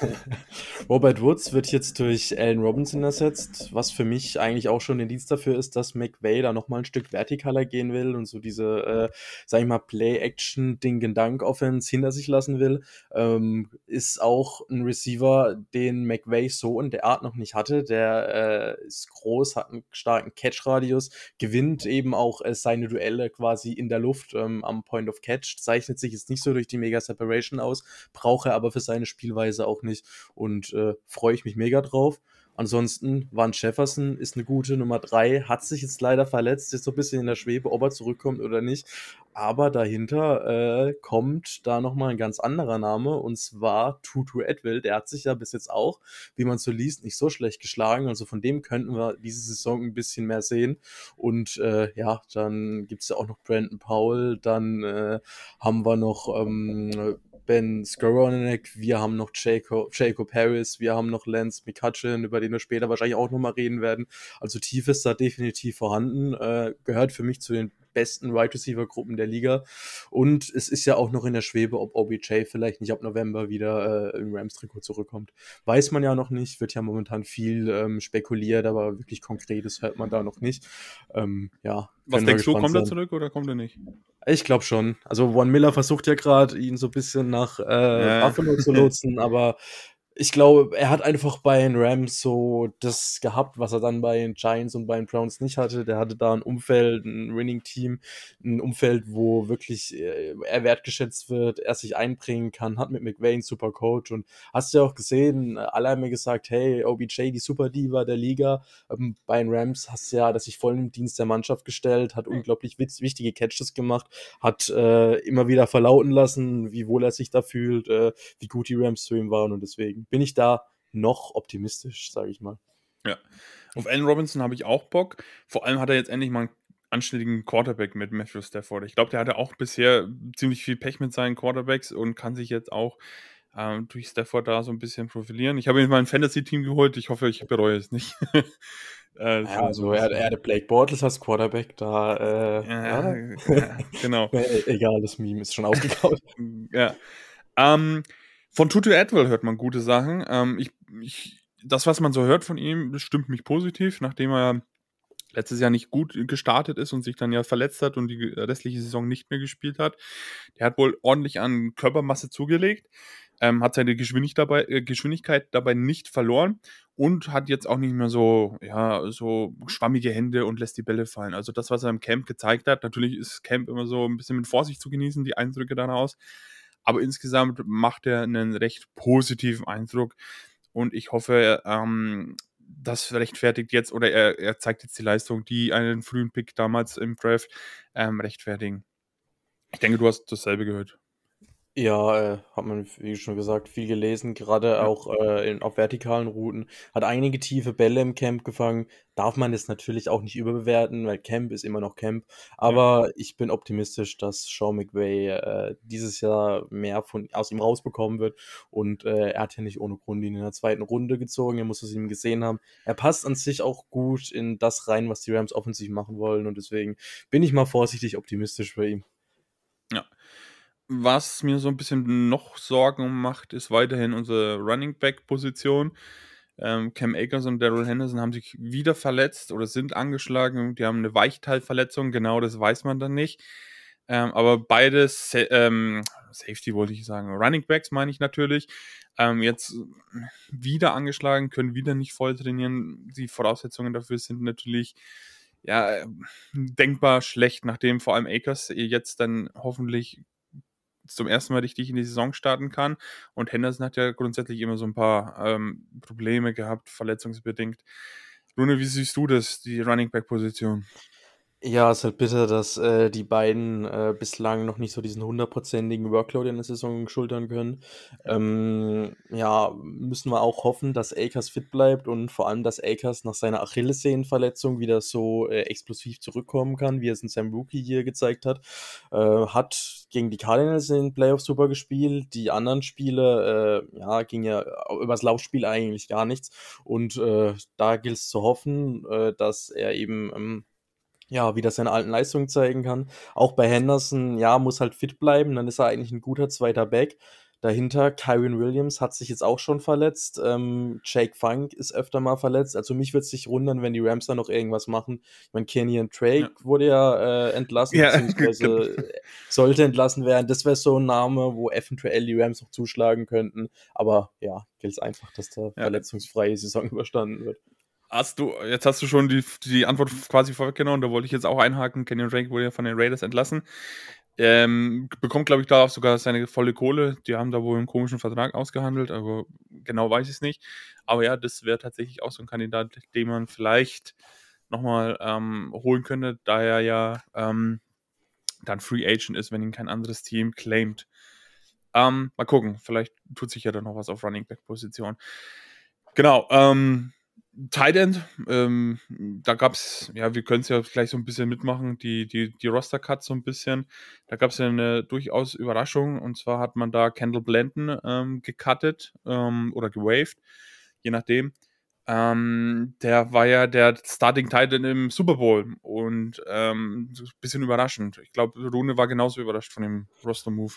C: Robert Woods wird jetzt durch Allen Robinson ersetzt, was für mich eigentlich auch schon ein Dienst dafür ist, dass McVay da nochmal ein Stück vertikaler gehen will und so diese, äh, sag ich mal, Play-Action-Ding-Dank-Offense hinter sich lassen will. Ähm, ist auch ein Receiver, den McVay so in der Art noch nicht hatte. Der äh, ist groß, hat einen starken Catch-Radius, gewinnt eben auch äh, seine Duelle quasi in der Luft. Ähm, ähm, am Point of Catch. Zeichnet sich jetzt nicht so durch die Mega Separation aus, brauche er aber für seine Spielweise auch nicht und äh, freue ich mich mega drauf. Ansonsten, Van Jefferson ist eine gute Nummer 3, hat sich jetzt leider verletzt, ist so ein bisschen in der Schwebe, ob er zurückkommt oder nicht. Aber dahinter äh, kommt da nochmal ein ganz anderer Name und zwar Tutu Edwill. Der hat sich ja bis jetzt auch, wie man so liest, nicht so schlecht geschlagen. Also von dem könnten wir diese Saison ein bisschen mehr sehen. Und äh, ja, dann gibt es ja auch noch Brandon Powell, dann äh, haben wir noch ähm, Ben Skoronek, wir haben noch Jacob, Jacob Harris, wir haben noch Lance McCutcheon, über den wir später wahrscheinlich auch nochmal reden werden. Also tief ist da definitiv vorhanden, äh, gehört für mich zu den besten Wide right Receiver Gruppen der Liga. Und es ist ja auch noch in der Schwebe, ob OBJ vielleicht nicht ab November wieder äh, im Rams Trikot zurückkommt. Weiß man ja noch nicht, wird ja momentan viel ähm, spekuliert, aber wirklich konkretes hört man da noch nicht. Ähm, ja.
B: Was denkst du, kommt er zurück oder kommt er nicht?
C: Ich glaube schon. Also Von Miller versucht ja gerade, ihn so ein bisschen nach äh, ja. Buffalo zu lotsen, aber ich glaube, er hat einfach bei den Rams so das gehabt, was er dann bei den Giants und bei den Browns nicht hatte. Der hatte da ein Umfeld, ein Winning-Team, ein Umfeld, wo wirklich äh, er wertgeschätzt wird, er sich einbringen kann, hat mit McVay einen super Coach und hast ja auch gesehen, alle haben mir gesagt, hey, OBJ, die Super Diva der Liga. Ähm, bei den Rams hast du ja, dass sich voll im Dienst der Mannschaft gestellt, hat unglaublich wichtige Catches gemacht, hat äh, immer wieder verlauten lassen, wie wohl er sich da fühlt, äh, wie gut die Rams zu ihm waren und deswegen bin ich da noch optimistisch, sage ich mal.
B: Ja. Auf Allen Robinson habe ich auch Bock. Vor allem hat er jetzt endlich mal einen anständigen Quarterback mit Matthew Stafford. Ich glaube, der hatte auch bisher ziemlich viel Pech mit seinen Quarterbacks und kann sich jetzt auch ähm, durch Stafford da so ein bisschen profilieren. Ich habe mir mal ein Fantasy-Team geholt. Ich hoffe, ich bereue es nicht.
C: äh, ja, also er, er hatte Blake Bortles als Quarterback da. Äh, ja, ja. genau. Egal, das Meme ist schon aufgekauft.
B: ja. Ähm, von Tutu Atwell hört man gute Sachen. Ähm, ich, ich, das, was man so hört von ihm, stimmt mich positiv, nachdem er letztes Jahr nicht gut gestartet ist und sich dann ja verletzt hat und die restliche Saison nicht mehr gespielt hat. Der hat wohl ordentlich an Körpermasse zugelegt, ähm, hat seine Geschwindigkeit dabei, äh, Geschwindigkeit dabei nicht verloren und hat jetzt auch nicht mehr so, ja, so schwammige Hände und lässt die Bälle fallen. Also das, was er im Camp gezeigt hat, natürlich ist Camp immer so ein bisschen mit Vorsicht zu genießen, die Eindrücke daraus. Aber insgesamt macht er einen recht positiven Eindruck und ich hoffe, ähm, das rechtfertigt jetzt oder er, er, zeigt jetzt die Leistung, die einen frühen Pick damals im Draft ähm, rechtfertigen. Ich denke, du hast dasselbe gehört.
C: Ja, äh, hat man, wie schon gesagt, viel gelesen, gerade ja. auch äh, in, auf vertikalen Routen. Hat einige tiefe Bälle im Camp gefangen. Darf man das natürlich auch nicht überbewerten, weil Camp ist immer noch Camp. Aber ja. ich bin optimistisch, dass Sean McVay äh, dieses Jahr mehr von, aus ihm rausbekommen wird. Und äh, er hat ja nicht ohne Grund ihn in der zweiten Runde gezogen. Er muss es ihm gesehen haben. Er passt an sich auch gut in das rein, was die Rams offensiv machen wollen. Und deswegen bin ich mal vorsichtig optimistisch für ihn.
B: Was mir so ein bisschen noch Sorgen macht, ist weiterhin unsere Running Back Position. Ähm, Cam Akers und Daryl Henderson haben sich wieder verletzt oder sind angeschlagen. Die haben eine Weichteilverletzung, genau das weiß man dann nicht. Ähm, aber beide Sa ähm, Safety wollte ich sagen, Running Backs meine ich natürlich, ähm, jetzt wieder angeschlagen, können wieder nicht voll trainieren. Die Voraussetzungen dafür sind natürlich ja denkbar schlecht, nachdem vor allem Akers jetzt dann hoffentlich zum ersten Mal richtig in die Saison starten kann. Und Henderson hat ja grundsätzlich immer so ein paar ähm, Probleme gehabt, verletzungsbedingt. Rune, wie siehst du das, die Running Back Position?
C: Ja, ist halt bitter, dass äh, die beiden äh, bislang noch nicht so diesen hundertprozentigen Workload in der Saison schultern können. Ähm, ja, müssen wir auch hoffen, dass Akers fit bleibt und vor allem, dass Akers nach seiner Achillessehnenverletzung wieder so äh, explosiv zurückkommen kann, wie er es in seinem Rookie hier gezeigt hat. Äh, hat gegen die Cardinals in den Playoffs super gespielt. Die anderen Spiele, äh, ja, ging ja übers Laufspiel eigentlich gar nichts. Und äh, da gilt es zu hoffen, dass er eben ähm, ja, wieder seine alten Leistungen zeigen kann. Auch bei Henderson, ja, muss halt fit bleiben, dann ist er eigentlich ein guter zweiter Back. Dahinter, Kyron Williams hat sich jetzt auch schon verletzt. Ähm, Jake Funk ist öfter mal verletzt. Also mich würde es nicht wundern, wenn die Rams da noch irgendwas machen. Ich meine, Kenny und Drake ja. wurde ja äh, entlassen, ja. beziehungsweise äh, sollte entlassen werden. Das wäre so ein Name, wo eventuell die Rams noch zuschlagen könnten. Aber ja, gilt es einfach, dass da ja. verletzungsfreie Saison überstanden wird.
B: Hast du, jetzt hast du schon die, die Antwort quasi vorweggenommen, da wollte ich jetzt auch einhaken. Kenyon Drake wurde ja von den Raiders entlassen. Ähm, bekommt, glaube ich, darauf sogar seine volle Kohle. Die haben da wohl einen komischen Vertrag ausgehandelt, aber genau weiß ich es nicht. Aber ja, das wäre tatsächlich auch so ein Kandidat, den man vielleicht nochmal ähm, holen könnte, da er ja ähm, dann Free Agent ist, wenn ihn kein anderes Team claimt. Ähm, mal gucken, vielleicht tut sich ja dann noch was auf Running Back Position. Genau, ähm, Tight End, ähm, da gab es, ja, wir können es ja gleich so ein bisschen mitmachen, die, die, die Roster-Cuts so ein bisschen. Da gab es ja eine durchaus Überraschung und zwar hat man da Kendall Blanton ähm, gecuttet ähm, oder gewaved, je nachdem. Ähm, der war ja der Starting Titan im Super Bowl und ähm, bisschen überraschend. Ich glaube, Rune war genauso überrascht von dem Roster-Move.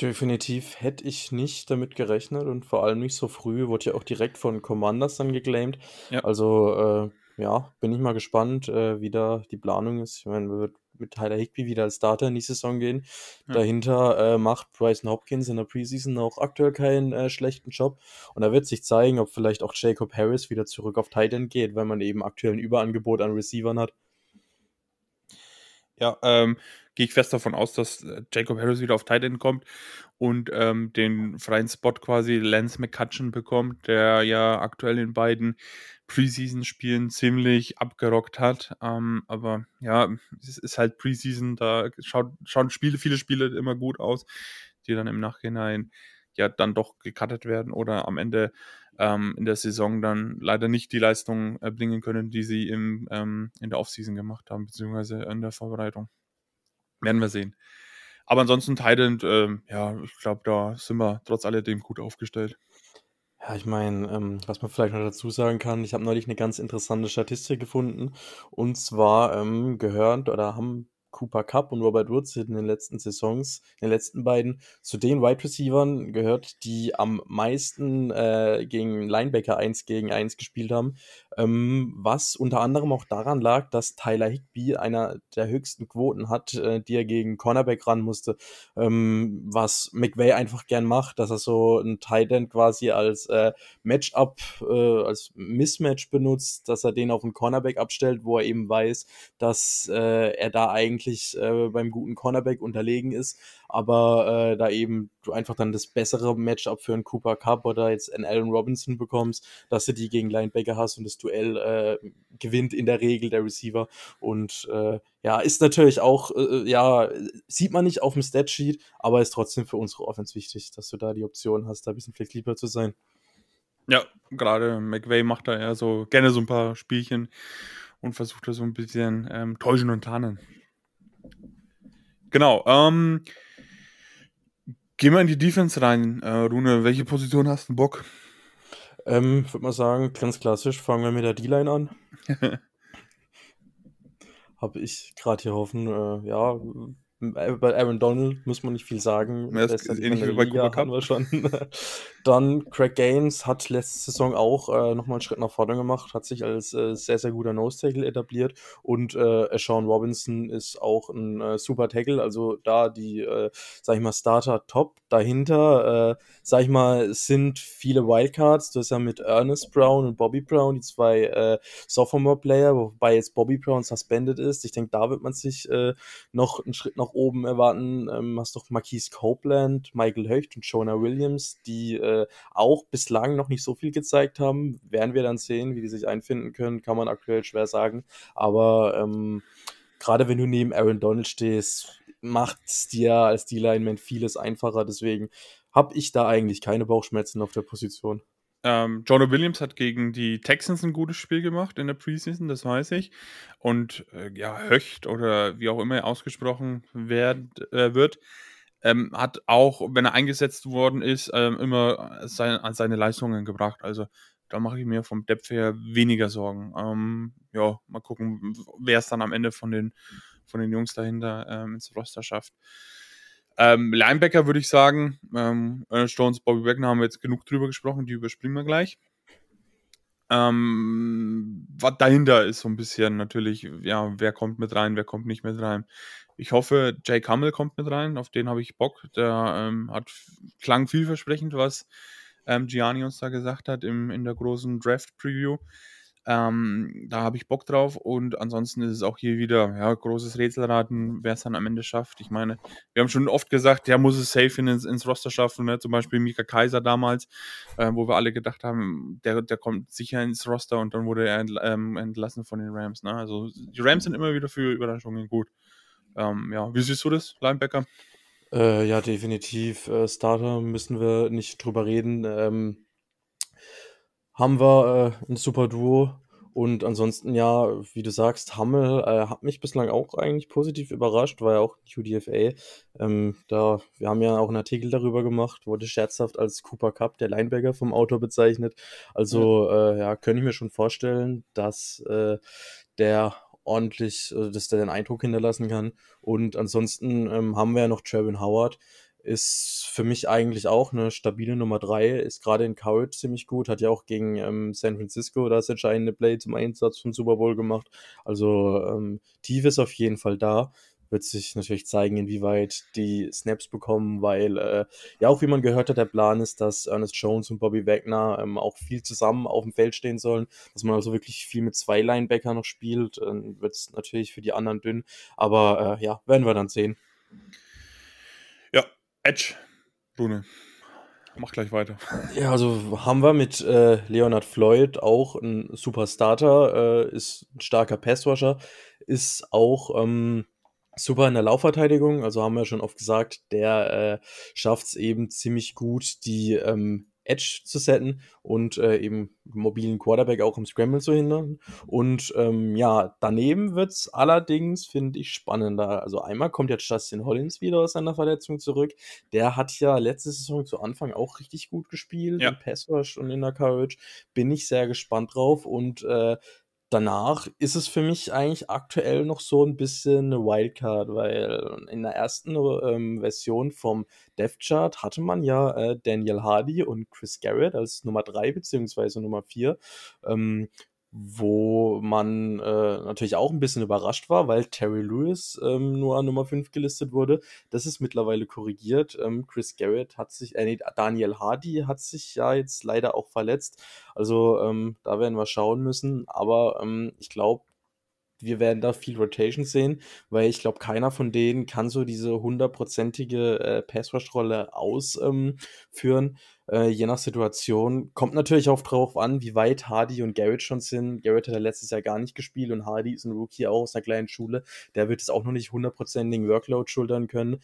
C: Definitiv hätte ich nicht damit gerechnet und vor allem nicht so früh. Wurde ja auch direkt von Commanders dann geclaimed. Ja. Also, äh, ja, bin ich mal gespannt, äh, wie da die Planung ist. Ich meine, wird mit Tyler Higby wieder als Starter in die Saison gehen.
B: Ja.
C: Dahinter äh, macht Bryson Hopkins in der Preseason auch aktuell keinen äh, schlechten Job. Und da wird sich zeigen, ob vielleicht auch Jacob Harris wieder zurück auf Titan geht, weil man eben aktuell ein Überangebot an Receivern hat.
B: Ja, ähm, gehe ich fest davon aus, dass äh, Jacob Harris wieder auf Tight End kommt und ähm, den freien Spot quasi Lance McCutcheon bekommt, der ja aktuell in beiden Preseason-Spielen ziemlich abgerockt hat. Ähm, aber ja, es ist halt Preseason, da schaut, schauen Spiele, viele Spiele immer gut aus, die dann im Nachhinein ja dann doch gecuttet werden oder am Ende ähm, in der Saison dann leider nicht die Leistung erbringen können, die sie im, ähm, in der Offseason gemacht haben, beziehungsweise in der Vorbereitung. Werden wir sehen. Aber ansonsten Thailand, ähm, ja, ich glaube, da sind wir trotz alledem gut aufgestellt.
C: Ja, ich meine, ähm, was man vielleicht noch dazu sagen kann, ich habe neulich eine ganz interessante Statistik gefunden. Und zwar ähm, gehört oder haben Cooper Cup und Robert Woods in den letzten Saisons, in den letzten beiden, zu den Wide Receivern gehört, die am meisten äh, gegen Linebacker 1 gegen 1 gespielt haben. Ähm, was unter anderem auch daran lag, dass Tyler Higby einer der höchsten Quoten hat, äh, die er gegen Cornerback ran musste. Ähm, was McVay einfach gern macht, dass er so ein Tight End quasi als äh, Matchup, äh, als Mismatch benutzt, dass er den auf einen Cornerback abstellt, wo er eben weiß, dass äh, er da eigentlich äh, beim guten Cornerback unterlegen ist, aber äh, da eben du einfach dann das bessere Matchup für einen Cooper Cup oder jetzt einen Allen Robinson bekommst, dass du die gegen Linebacker hast und das Duell äh, gewinnt in der Regel der Receiver und äh, ja, ist natürlich auch, äh, ja, sieht man nicht auf dem Statsheet, aber ist trotzdem für unsere Offense wichtig, dass du da die Option hast, da ein bisschen flexibler zu sein.
B: Ja, gerade McVay macht da eher so gerne so ein paar Spielchen und versucht da so ein bisschen ähm, täuschen und tarnen. Genau, ähm, gehen wir in die Defense rein. Äh, Rune, welche Position hast du Bock?
C: Ähm, würde mal sagen, ganz klassisch, fangen wir mit der D-Line an. Habe ich gerade hier hoffen, äh, ja, bei Aaron Donald muss man nicht viel sagen.
B: Ja, das ist ähnlich wie bei Cooper Cup.
C: wir schon. Dann Craig Gaines hat letzte Saison auch äh, nochmal einen Schritt nach vorne gemacht, hat sich als äh, sehr, sehr guter Nose-Tackle etabliert und äh, Sean Robinson ist auch ein äh, super Tackle, also da die, äh, sag ich mal, Starter top. Dahinter, äh, sag ich mal, sind viele Wildcards. Du hast ja mit Ernest Brown und Bobby Brown die zwei äh, Sophomore-Player, wobei jetzt Bobby Brown suspended ist. Ich denke, da wird man sich äh, noch einen Schritt nach oben erwarten. Ähm, hast doch Marquise Copeland, Michael Höcht und Jonah Williams, die äh, auch bislang noch nicht so viel gezeigt haben. Werden wir dann sehen, wie die sich einfinden können, kann man aktuell schwer sagen. Aber ähm, gerade wenn du neben Aaron Donald stehst, macht es dir als D-Lineman vieles einfacher. Deswegen habe ich da eigentlich keine Bauchschmerzen auf der Position.
B: Ähm, Jonah Williams hat gegen die Texans ein gutes Spiel gemacht in der Preseason, das weiß ich. Und äh, ja, Höcht oder wie auch immer er ausgesprochen werd, äh, wird, ähm, hat auch, wenn er eingesetzt worden ist, ähm, immer sein, seine Leistungen gebracht. Also da mache ich mir vom Depth her weniger Sorgen. Ähm, ja, mal gucken, wer es dann am Ende von den, von den Jungs dahinter ähm, ins Roster schafft. Ähm, Linebacker würde ich sagen, ähm, Stones, Bobby Wagner haben wir jetzt genug drüber gesprochen, die überspringen wir gleich. Ähm, was dahinter ist so ein bisschen natürlich, ja, wer kommt mit rein, wer kommt nicht mit rein. Ich hoffe, Jake Hummel kommt mit rein, auf den habe ich Bock. Der ähm, hat klang vielversprechend, was ähm, Gianni uns da gesagt hat im, in der großen Draft-Preview. Ähm, da habe ich Bock drauf und ansonsten ist es auch hier wieder ja, großes Rätselraten, wer es dann am Ende schafft. Ich meine, wir haben schon oft gesagt, der muss es safe ins, ins Roster schaffen, ne? zum Beispiel Mika Kaiser damals, äh, wo wir alle gedacht haben, der, der kommt sicher ins Roster und dann wurde er entl ähm, entlassen von den Rams. Ne? Also die Rams sind immer wieder für Überraschungen gut. Ähm, ja, wie siehst du das, Linebacker?
C: Äh, ja, definitiv. Äh, Starter müssen wir nicht drüber reden. Ähm, haben wir äh, ein super Duo. Und ansonsten, ja, wie du sagst, Hammel äh, hat mich bislang auch eigentlich positiv überrascht, war ja auch UDFA. Ähm, da, wir haben ja auch einen Artikel darüber gemacht, wurde scherzhaft als Cooper Cup, der Linebacker vom Autor bezeichnet. Also, ja, äh, ja könnte ich mir schon vorstellen, dass äh, der ordentlich, äh, dass der den Eindruck hinterlassen kann. Und ansonsten ähm, haben wir ja noch Trevin Howard, ist für mich eigentlich auch eine stabile Nummer 3, ist gerade in Courage ziemlich gut, hat ja auch gegen ähm, San Francisco das entscheidende Play zum Einsatz vom Super Bowl gemacht. Also ähm, tief ist auf jeden Fall da wird sich natürlich zeigen, inwieweit die Snaps bekommen, weil äh, ja auch wie man gehört hat, der Plan ist, dass Ernest Jones und Bobby Wagner ähm, auch viel zusammen auf dem Feld stehen sollen, dass man also wirklich viel mit zwei Linebacker noch spielt, dann wird es natürlich für die anderen dünn, aber äh, ja, werden wir dann sehen.
B: Ja, Edge, Brune. Mach gleich weiter.
C: Ja, also haben wir mit äh, Leonard Floyd auch einen super Starter, äh, ist ein starker Passwasher, ist auch ähm, super in der Laufverteidigung. Also haben wir schon oft gesagt, der äh, schafft es eben ziemlich gut, die ähm, Edge zu setten und äh, eben mobilen Quarterback auch im Scramble zu hindern. Und ähm, ja, daneben wird es allerdings, finde ich, spannender. Also einmal kommt jetzt Justin Hollins wieder aus seiner Verletzung zurück. Der hat ja letzte Saison zu Anfang auch richtig gut gespielt, ja. im Pass Rush und in der Courage. Bin ich sehr gespannt drauf und äh, danach ist es für mich eigentlich aktuell noch so ein bisschen eine Wildcard, weil in der ersten ähm, Version vom Death Chart hatte man ja äh, Daniel Hardy und Chris Garrett als Nummer 3 beziehungsweise Nummer 4. Ähm, wo man äh, natürlich auch ein bisschen überrascht war, weil Terry Lewis ähm, nur an Nummer 5 gelistet wurde. Das ist mittlerweile korrigiert. Ähm, Chris Garrett hat sich, äh, nee, Daniel Hardy hat sich ja jetzt leider auch verletzt. Also ähm, da werden wir schauen müssen. Aber ähm, ich glaube, wir werden da viel Rotation sehen, weil ich glaube, keiner von denen kann so diese hundertprozentige äh, Pass-Rush-Rolle ausführen. Ähm, äh, je nach Situation. Kommt natürlich auch drauf an, wie weit Hardy und Garrett schon sind. Garrett hat ja letztes Jahr gar nicht gespielt und Hardy ist ein Rookie auch aus einer kleinen Schule. Der wird es auch noch nicht hundertprozentigen Workload schultern können.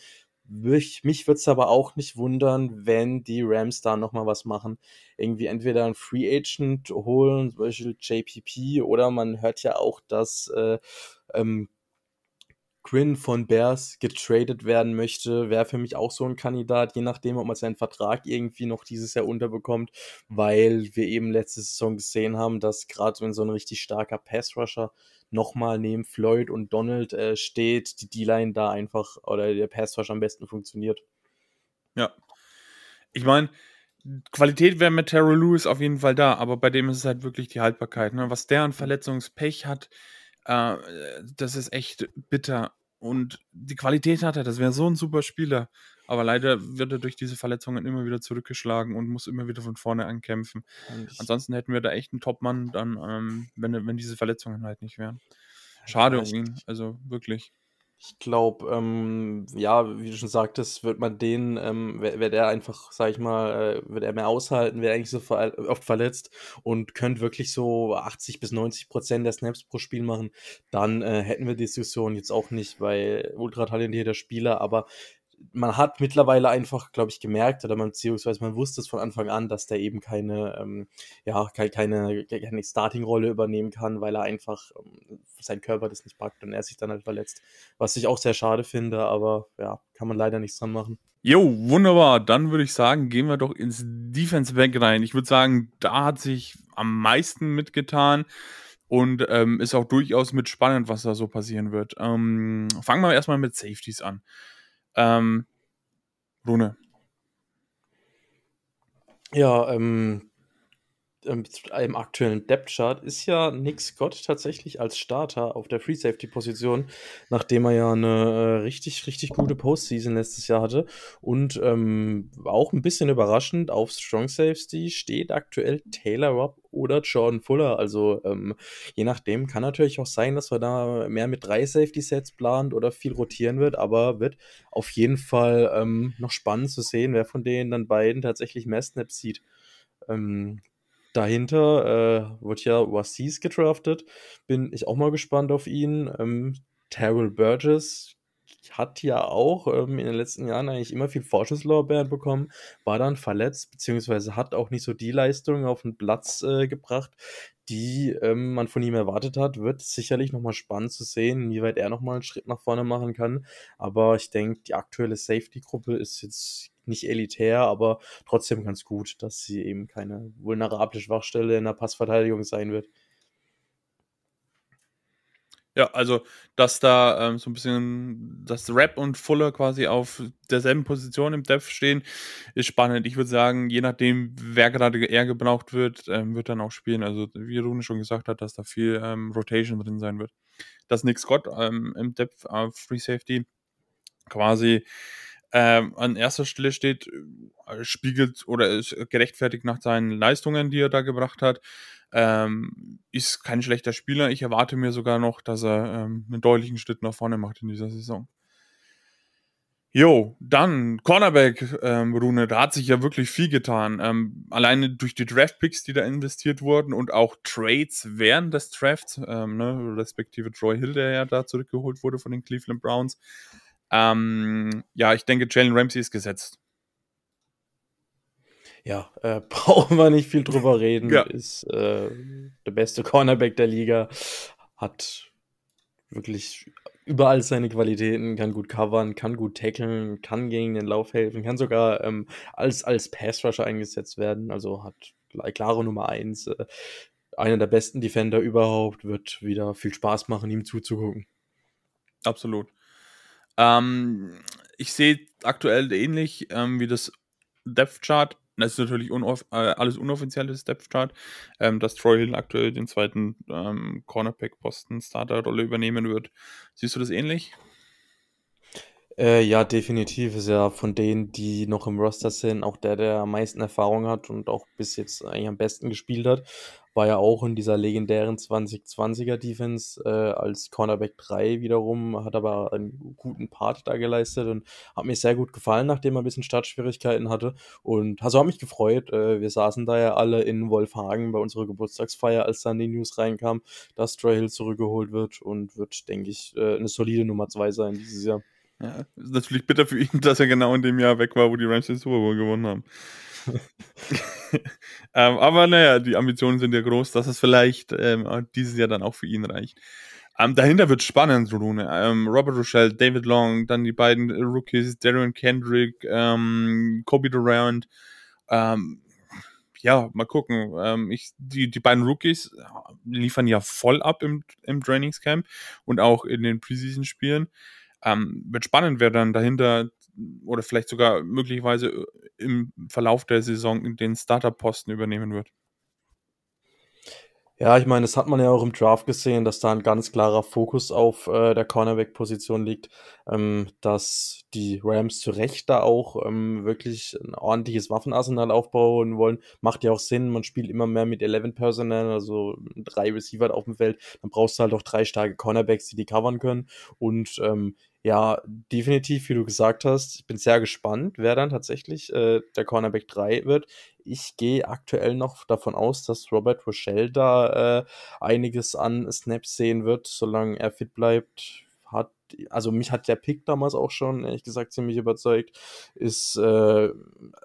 C: Mich, mich würde es aber auch nicht wundern, wenn die Rams da nochmal was machen. Irgendwie entweder einen Free Agent holen, zum Beispiel JPP, oder man hört ja auch, dass äh, ähm, Quinn von Bears getradet werden möchte, wäre für mich auch so ein Kandidat, je nachdem, ob man seinen Vertrag irgendwie noch dieses Jahr unterbekommt, weil wir eben letzte Saison gesehen haben, dass gerade wenn so ein richtig starker Pass-Rusher nochmal neben Floyd und Donald äh, steht, die D-Line da einfach oder der Pass-Rusher am besten funktioniert.
B: Ja. Ich meine, Qualität wäre mit Terrell Lewis auf jeden Fall da, aber bei dem ist es halt wirklich die Haltbarkeit. Ne? Was der an Verletzungspech hat, äh, das ist echt bitter. Und die Qualität hat er, das wäre so ein super Spieler. Aber leider wird er durch diese Verletzungen immer wieder zurückgeschlagen und muss immer wieder von vorne ankämpfen. Ansonsten hätten wir da echt einen Top-Mann, dann, ähm, wenn, wenn diese Verletzungen halt nicht wären. Schade um ihn, also wirklich.
C: Ich glaube, ähm, ja, wie du schon sagtest, wird man den, ähm, wäre der einfach, sag ich mal, äh, wird er mehr aushalten, wäre eigentlich so ver oft verletzt und könnte wirklich so 80 bis 90 Prozent der Snaps pro Spiel machen, dann äh, hätten wir die Diskussion jetzt auch nicht, weil ultra talentierter Spieler, aber man hat mittlerweile einfach, glaube ich, gemerkt, oder man, beziehungsweise man wusste es von Anfang an, dass der eben keine, ähm, ja, keine, keine, Starting-Rolle übernehmen kann, weil er einfach ähm, sein Körper das nicht packt und er sich dann halt verletzt. Was ich auch sehr schade finde, aber ja, kann man leider nichts dran machen.
B: Jo, wunderbar. Dann würde ich sagen, gehen wir doch ins Defense-Back rein. Ich würde sagen, da hat sich am meisten mitgetan und ähm, ist auch durchaus mit spannend, was da so passieren wird. Ähm, fangen wir erstmal mit Safeties an. Ähm, Rune.
C: Ja, ähm, ähm, im aktuellen Depth-Chart ist ja Nick Scott tatsächlich als Starter auf der Free Safety-Position, nachdem er ja eine äh, richtig, richtig gute Postseason letztes Jahr hatte. Und ähm, auch ein bisschen überraschend, auf Strong Safety steht aktuell Taylor Robb oder Jordan Fuller. Also ähm, je nachdem kann natürlich auch sein, dass wir da mehr mit drei Safety-Sets plant oder viel rotieren wird, aber wird auf jeden Fall ähm, noch spannend zu sehen, wer von denen dann beiden tatsächlich mehr Snaps sieht. Ähm, Dahinter äh, wird ja Wasis gedraftet. Bin ich auch mal gespannt auf ihn. Ähm, Terrell Burgess hat ja auch ähm, in den letzten Jahren eigentlich immer viel Vorschusslorbeeren bekommen, war dann verletzt, beziehungsweise hat auch nicht so die Leistung auf den Platz äh, gebracht, die ähm, man von ihm erwartet hat. Wird sicherlich nochmal spannend zu sehen, inwieweit er nochmal einen Schritt nach vorne machen kann. Aber ich denke, die aktuelle Safety-Gruppe ist jetzt nicht elitär, aber trotzdem ganz gut, dass sie eben keine vulnerable Schwachstelle in der Passverteidigung sein wird.
B: Ja, also, dass da, ähm, so ein bisschen dass Rap und Fuller quasi auf derselben Position im Depth stehen, ist spannend. Ich würde sagen, je nachdem, wer gerade eher gebraucht wird, ähm, wird dann auch spielen. Also, wie Rune schon gesagt hat, dass da viel, ähm, Rotation drin sein wird. Dass Nick Scott, ähm, im Depth auf Free Safety quasi, ähm, an erster Stelle steht, äh, spiegelt oder ist gerechtfertigt nach seinen Leistungen, die er da gebracht hat. Ähm, ist kein schlechter Spieler. Ich erwarte mir sogar noch, dass er ähm, einen deutlichen Schritt nach vorne macht in dieser Saison. Jo, dann Cornerback, ähm, Rune, da hat sich ja wirklich viel getan. Ähm, alleine durch die Draft-Picks, die da investiert wurden und auch Trades während des Drafts, ähm, ne, respektive Troy Hill, der ja da zurückgeholt wurde von den Cleveland Browns. Ähm, ja, ich denke, Jalen Ramsey ist gesetzt.
C: Ja, äh, brauchen wir nicht viel drüber reden. Ja. Ist äh, der beste Cornerback der Liga. Hat wirklich überall seine Qualitäten, kann gut covern, kann gut tackeln, kann gegen den Lauf helfen, kann sogar ähm, als, als Pass-Rusher eingesetzt werden. Also hat klare Nummer eins. Äh, einer der besten Defender überhaupt. Wird wieder viel Spaß machen, ihm zuzugucken.
B: Absolut. Ähm, ich sehe aktuell ähnlich ähm, wie das Depth Chart das ist natürlich unoff äh, alles unoffizielles Depth Chart, ähm, dass Troy Hill aktuell den zweiten ähm, Cornerback-Posten Starterrolle übernehmen wird. Siehst du das ähnlich?
C: Äh, ja, definitiv. Ist ja von denen, die noch im Roster sind, auch der, der am meisten Erfahrung hat und auch bis jetzt eigentlich am besten gespielt hat. War ja auch in dieser legendären 2020er Defense äh, als Cornerback 3 wiederum, hat aber einen guten Part da geleistet und hat mir sehr gut gefallen, nachdem er ein bisschen Startschwierigkeiten hatte. Und also hat mich gefreut. Äh, wir saßen da ja alle in Wolfhagen bei unserer Geburtstagsfeier, als dann die News reinkam, dass Trey Hill zurückgeholt wird und wird, denke ich, äh, eine solide Nummer 2 sein dieses Jahr.
B: Ja, ist natürlich bitter für ihn, dass er genau in dem Jahr weg war, wo die Rams den Super Bowl gewonnen haben. ähm, aber naja, die Ambitionen sind ja groß, dass es vielleicht ähm, dieses Jahr dann auch für ihn reicht. Ähm, dahinter wird spannend, Rune. Ähm, Robert Rochelle, David Long, dann die beiden Rookies, Darren Kendrick, ähm, Kobe Durant. Ähm, ja, mal gucken. Ich, die, die beiden Rookies liefern ja voll ab im, im Trainingscamp und auch in den Preseason-Spielen. Ähm, wird spannend, wer dann dahinter oder vielleicht sogar möglicherweise äh, im Verlauf der Saison den Starter-Posten übernehmen wird.
C: Ja, ich meine, das hat man ja auch im Draft gesehen, dass da ein ganz klarer Fokus auf äh, der Cornerback-Position liegt, ähm, dass die Rams zu Recht da auch ähm, wirklich ein ordentliches Waffenarsenal aufbauen wollen. Macht ja auch Sinn, man spielt immer mehr mit 11 Personal, also drei Receiver auf dem Feld, dann brauchst du halt auch drei starke Cornerbacks, die die covern können und ähm, ja, definitiv, wie du gesagt hast. Ich bin sehr gespannt, wer dann tatsächlich äh, der Cornerback 3 wird. Ich gehe aktuell noch davon aus, dass Robert Rochelle da äh, einiges an Snaps sehen wird, solange er fit bleibt hat, also mich hat der Pick damals auch schon, ehrlich gesagt, ziemlich überzeugt. Ist äh,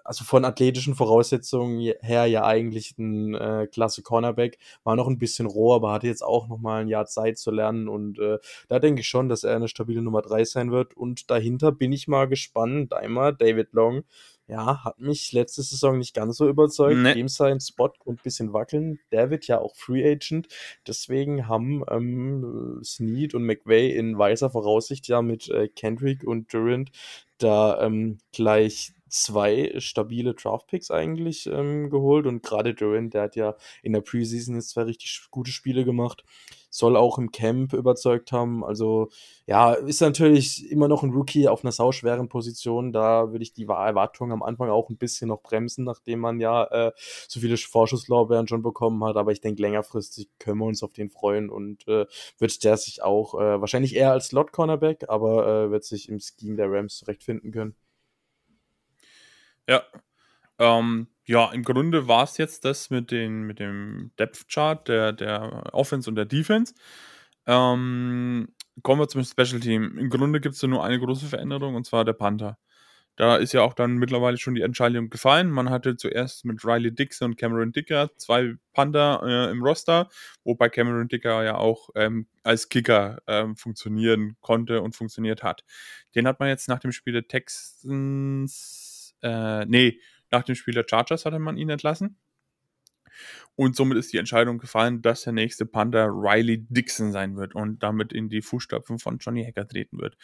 C: also von athletischen Voraussetzungen her ja eigentlich ein äh, klasse Cornerback. War noch ein bisschen roh, aber hatte jetzt auch noch mal ein Jahr Zeit zu lernen. Und äh, da denke ich schon, dass er eine stabile Nummer 3 sein wird. Und dahinter bin ich mal gespannt. Einmal David Long ja, hat mich letzte Saison nicht ganz so überzeugt. Nee. Dem sein Spot und ein bisschen wackeln. Der wird ja auch Free Agent. Deswegen haben ähm, Snead und McVay in weiser Voraussicht ja mit äh, Kendrick und Durant da ähm, gleich zwei stabile Draftpicks eigentlich ähm, geholt und gerade Durant, der hat ja in der Preseason jetzt zwei richtig gute Spiele gemacht, soll auch im Camp überzeugt haben. Also ja, ist natürlich immer noch ein Rookie auf einer sauschweren Position. Da würde ich die Erwartungen am Anfang auch ein bisschen noch bremsen, nachdem man ja äh, so viele Vorschusslorbeeren schon bekommen hat. Aber ich denke, längerfristig können wir uns auf den freuen und äh, wird der sich auch äh, wahrscheinlich eher als Slot-Cornerback, aber äh, wird sich im Scheme der Rams zurechtfinden können.
B: Ja. Ähm, ja, im Grunde war es jetzt das mit, den, mit dem Depth-Chart der, der Offense und der Defense. Ähm, kommen wir zum Special Team. Im Grunde gibt es nur eine große Veränderung und zwar der Panther. Da ist ja auch dann mittlerweile schon die Entscheidung gefallen. Man hatte zuerst mit Riley Dixon und Cameron Dicker zwei Panther äh, im Roster, wobei Cameron Dicker ja auch ähm, als Kicker ähm, funktionieren konnte und funktioniert hat. Den hat man jetzt nach dem Spiel der Texans äh, nee, nach dem Spiel der Chargers hatte man ihn entlassen. Und somit ist die Entscheidung gefallen, dass der nächste Panther Riley Dixon sein wird und damit in die Fußstapfen von Johnny Hacker treten wird.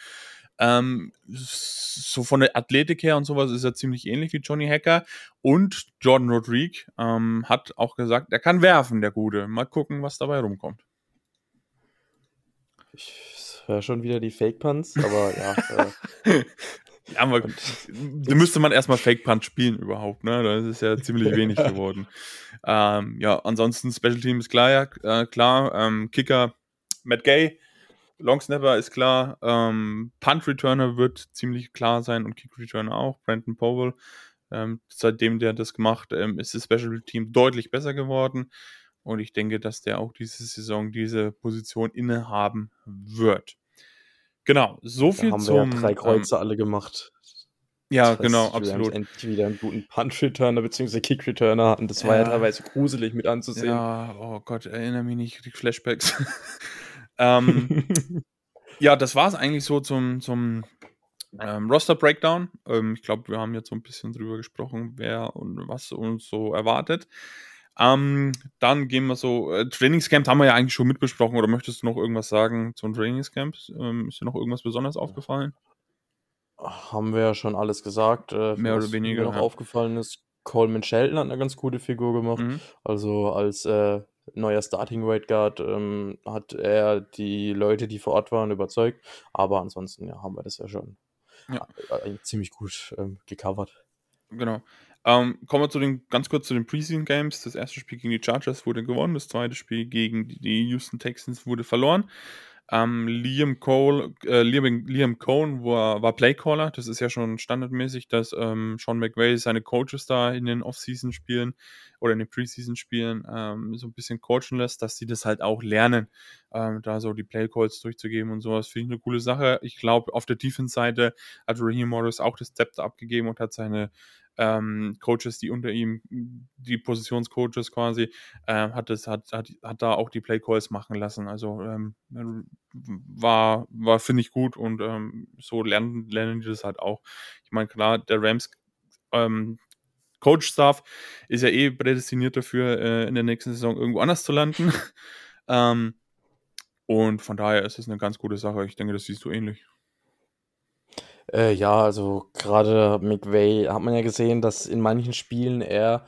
B: Ähm, so von der Athletik her und sowas ist er ziemlich ähnlich wie Johnny Hacker. Und Jordan Rodriguez ähm, hat auch gesagt, er kann werfen, der Gute. Mal gucken, was dabei rumkommt.
C: Ich höre schon wieder die Fake Punts, aber ja. Äh,
B: ja, aber da müsste man erstmal Fake Punch spielen überhaupt, ne? Das ist ja ziemlich wenig geworden. Ähm, ja, ansonsten Special Team ist klar, ja, äh, klar. Ähm, Kicker Matt Gay, Long Snapper ist klar. Ähm, Punt Returner wird ziemlich klar sein und Kick Returner auch. Brandon Powell. Ähm, seitdem der das gemacht, ähm, ist das Special Team deutlich besser geworden. Und ich denke, dass der auch diese Saison diese Position innehaben wird. Genau, so viel
C: da haben
B: zum.
C: Wir ja drei Kreuze ähm, alle gemacht.
B: Ja, das heißt, genau, absolut. Wir
C: endlich wieder einen guten Punch-Returner bzw. Kick-Returner hatten. Das war ja. ja teilweise gruselig mit anzusehen.
B: Ja, oh Gott, erinnere mich nicht, die Flashbacks. ähm, ja, das war es eigentlich so zum, zum ähm, Roster-Breakdown. Ähm, ich glaube, wir haben jetzt so ein bisschen drüber gesprochen, wer und was uns so erwartet. Ähm, dann gehen wir so, äh, Trainingscamp haben wir ja eigentlich schon mitbesprochen, oder möchtest du noch irgendwas sagen zum Trainingscamp? Ähm, ist dir noch irgendwas besonders aufgefallen?
C: Haben wir ja schon alles gesagt.
B: Äh, Mehr oder weniger.
C: Mir noch ja. aufgefallen ist, Coleman Shelton hat eine ganz gute Figur gemacht. Mhm. Also als äh, neuer Starting Right Guard ähm, hat er die Leute, die vor Ort waren, überzeugt. Aber ansonsten ja, haben wir das ja schon ja. Äh, ziemlich gut ähm, gecovert.
B: Genau. Ähm, kommen wir zu den, ganz kurz zu den Preseason Games. Das erste Spiel gegen die Chargers wurde gewonnen, das zweite Spiel gegen die Houston Texans wurde verloren. Ähm, Liam Cole, äh, Liam, Liam Cohn war, war Playcaller. Das ist ja schon standardmäßig, dass ähm, Sean McVay seine Coaches da in den Off-Season-Spielen oder in den Preseason-Spielen ähm, so ein bisschen coachen lässt, dass sie das halt auch lernen, ähm, da so die Playcalls durchzugeben und sowas. Finde ich eine coole Sache. Ich glaube, auf der Defense-Seite hat Raheem Morris auch das Zepter abgegeben und hat seine ähm, Coaches, die unter ihm, die Positionscoaches quasi, äh, hat, das, hat, hat, hat da auch die Playcalls machen lassen. Also ähm, war, war finde ich gut und ähm, so lernen, lernen die das halt auch. Ich meine, klar, der Rams ähm, Coach-Staff ist ja eh prädestiniert dafür, äh, in der nächsten Saison irgendwo anders zu landen. ähm, und von daher ist es eine ganz gute Sache. Ich denke, das siehst du ähnlich.
C: Äh, ja, also gerade McVay hat man ja gesehen, dass in manchen Spielen er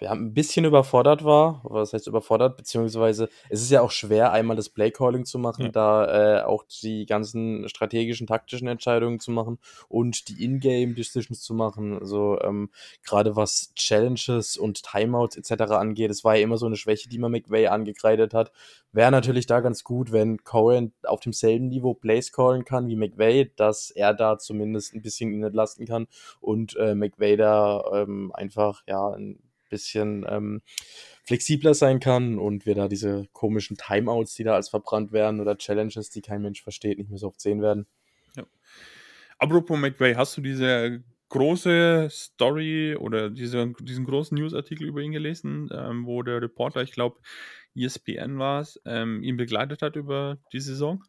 C: ja, ein bisschen überfordert war. Was heißt überfordert? Beziehungsweise es ist ja auch schwer, einmal das Playcalling zu machen, ja. da äh, auch die ganzen strategischen, taktischen Entscheidungen zu machen und die Ingame-Decisions zu machen. Also ähm, gerade was Challenges und Timeouts etc. angeht, es war ja immer so eine Schwäche, die man McVay angekreidet hat. Wäre natürlich da ganz gut, wenn Cohen auf demselben Niveau Plays callen kann wie McVay, dass er da zumindest ein bisschen ihn entlasten kann und äh, McVay da ähm, einfach ja ein bisschen ähm, flexibler sein kann und wir da diese komischen Timeouts, die da als verbrannt werden oder Challenges, die kein Mensch versteht, nicht mehr so oft sehen werden.
B: Ja. Apropos McVay, hast du diese große Story oder diese, diesen großen Newsartikel über ihn gelesen, ähm, wo der Reporter, ich glaube, ESPN war es, ähm, ihn begleitet hat über die Saison?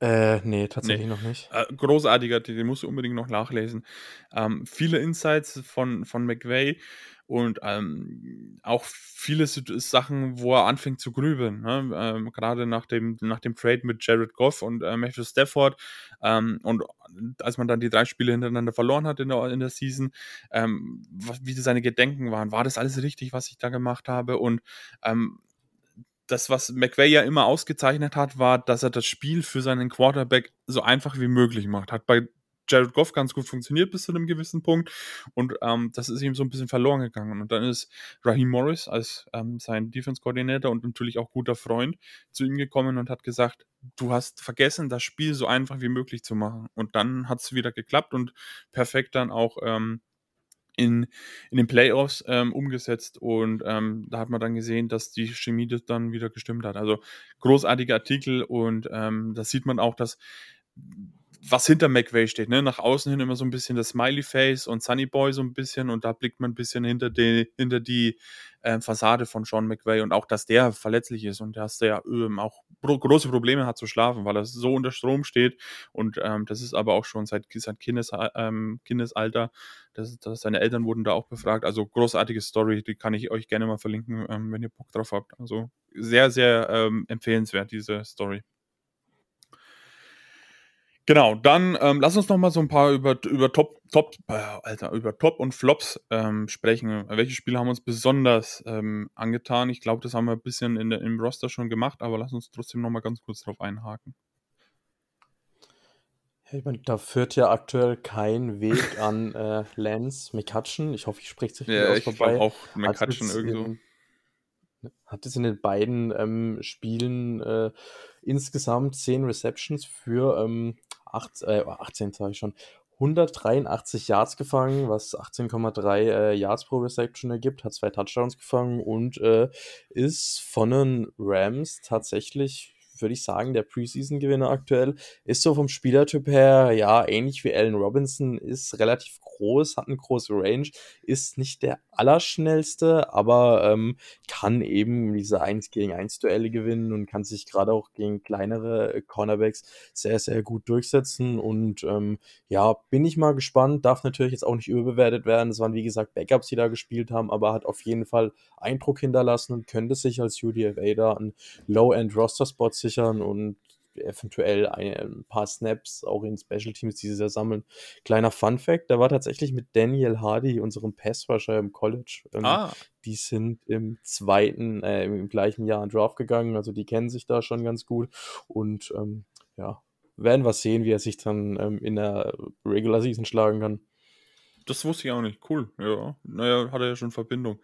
C: Äh, nee, tatsächlich nee. noch nicht.
B: Äh, großartiger, den musst du unbedingt noch nachlesen. Ähm, viele Insights von, von McVay und ähm, auch viele Sachen, wo er anfängt zu grübeln. Ne? Ähm, gerade nach dem, nach dem Trade mit Jared Goff und äh, Matthew Stafford ähm, und als man dann die drei Spiele hintereinander verloren hat in der, in der Season, ähm, wie seine Gedenken waren. War das alles richtig, was ich da gemacht habe? Und ähm, das, was McVay ja immer ausgezeichnet hat, war, dass er das Spiel für seinen Quarterback so einfach wie möglich macht. Hat bei Jared Goff ganz gut funktioniert bis zu einem gewissen Punkt und ähm, das ist ihm so ein bisschen verloren gegangen. Und dann ist Raheem Morris als ähm, sein Defense-Koordinator und natürlich auch guter Freund zu ihm gekommen und hat gesagt, du hast vergessen, das Spiel so einfach wie möglich zu machen. Und dann hat es wieder geklappt und perfekt dann auch ähm, in, in den Playoffs ähm, umgesetzt und ähm, da hat man dann gesehen, dass die Chemie das dann wieder gestimmt hat. Also großartiger Artikel und ähm, da sieht man auch, dass was hinter McVay steht. Ne? Nach außen hin immer so ein bisschen das Smiley Face und Sunny Boy so ein bisschen und da blickt man ein bisschen hinter die, hinter die äh, Fassade von Sean McVay und auch, dass der verletzlich ist und dass der ähm, auch große Probleme hat zu schlafen, weil er so unter Strom steht und ähm, das ist aber auch schon seit, seit Kindes, ähm, Kindesalter. Das, das, seine Eltern wurden da auch befragt. Also großartige Story, die kann ich euch gerne mal verlinken, ähm, wenn ihr Bock drauf habt. Also sehr, sehr ähm, empfehlenswert, diese Story. Genau, dann ähm, lass uns noch mal so ein paar über, über Top, Top, äh, Alter, über Top und Flops ähm, sprechen. Welche Spiele haben uns besonders ähm, angetan? Ich glaube, das haben wir ein bisschen in der, im Roster schon gemacht, aber lass uns trotzdem noch mal ganz kurz drauf einhaken.
C: Ich meine, da führt ja aktuell kein Weg an äh, Lance McCutcheon. Ich hoffe, ich spreche es richtig
B: ja, aus ich vorbei. auch McCutcheon irgendwo.
C: Hat es in den beiden ähm, Spielen äh, insgesamt 10 Receptions für ähm, 8, äh, 18, sage ich schon, 183 Yards gefangen, was 18,3 äh, Yards pro Reception ergibt, hat zwei Touchdowns gefangen und äh, ist von den Rams tatsächlich würde ich sagen, der Preseason-Gewinner aktuell. Ist so vom Spielertyp her, ja, ähnlich wie Allen Robinson, ist relativ groß, hat eine große Range, ist nicht der allerschnellste, aber ähm, kann eben diese 1 gegen 1 Duelle gewinnen und kann sich gerade auch gegen kleinere Cornerbacks sehr, sehr gut durchsetzen. Und ähm, ja, bin ich mal gespannt. Darf natürlich jetzt auch nicht überbewertet werden. Es waren, wie gesagt, Backups, die da gespielt haben, aber hat auf jeden Fall Eindruck hinterlassen und könnte sich als UDFA da einen Low-End-Roster-Spot sichern und eventuell ein, paar Snaps auch in Special Teams dieses Jahr sammeln. Kleiner Fun Fact, da war tatsächlich mit Daniel Hardy, unserem Passrusher im College. Ähm, ah. Die sind im zweiten, äh, im gleichen Jahr in Draft gegangen, also die kennen sich da schon ganz gut und ähm, ja, werden wir sehen, wie er sich dann ähm, in der Regular Season schlagen kann.
B: Das wusste ich auch nicht. Cool, ja. Naja, hat er ja schon Verbindung.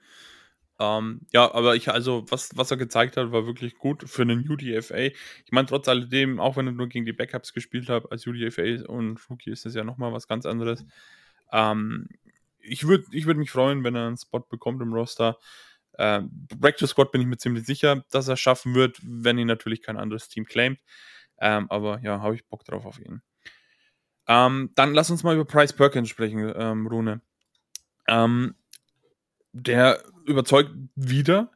B: Ähm, ja, aber ich, also, was, was er gezeigt hat, war wirklich gut für einen UDFA. Ich meine, trotz alledem, auch wenn er nur gegen die Backups gespielt hat, als UDFA und Rookie ist das ja nochmal was ganz anderes. Ähm, ich würde ich würd mich freuen, wenn er einen Spot bekommt im Roster. Ähm, Practice Squad bin ich mir ziemlich sicher, dass er schaffen wird, wenn ihn natürlich kein anderes Team claimt. Ähm, aber ja, habe ich Bock drauf auf ihn. Ähm, dann lass uns mal über Price Perkins sprechen, ähm, Rune. Ähm, der überzeugt wieder.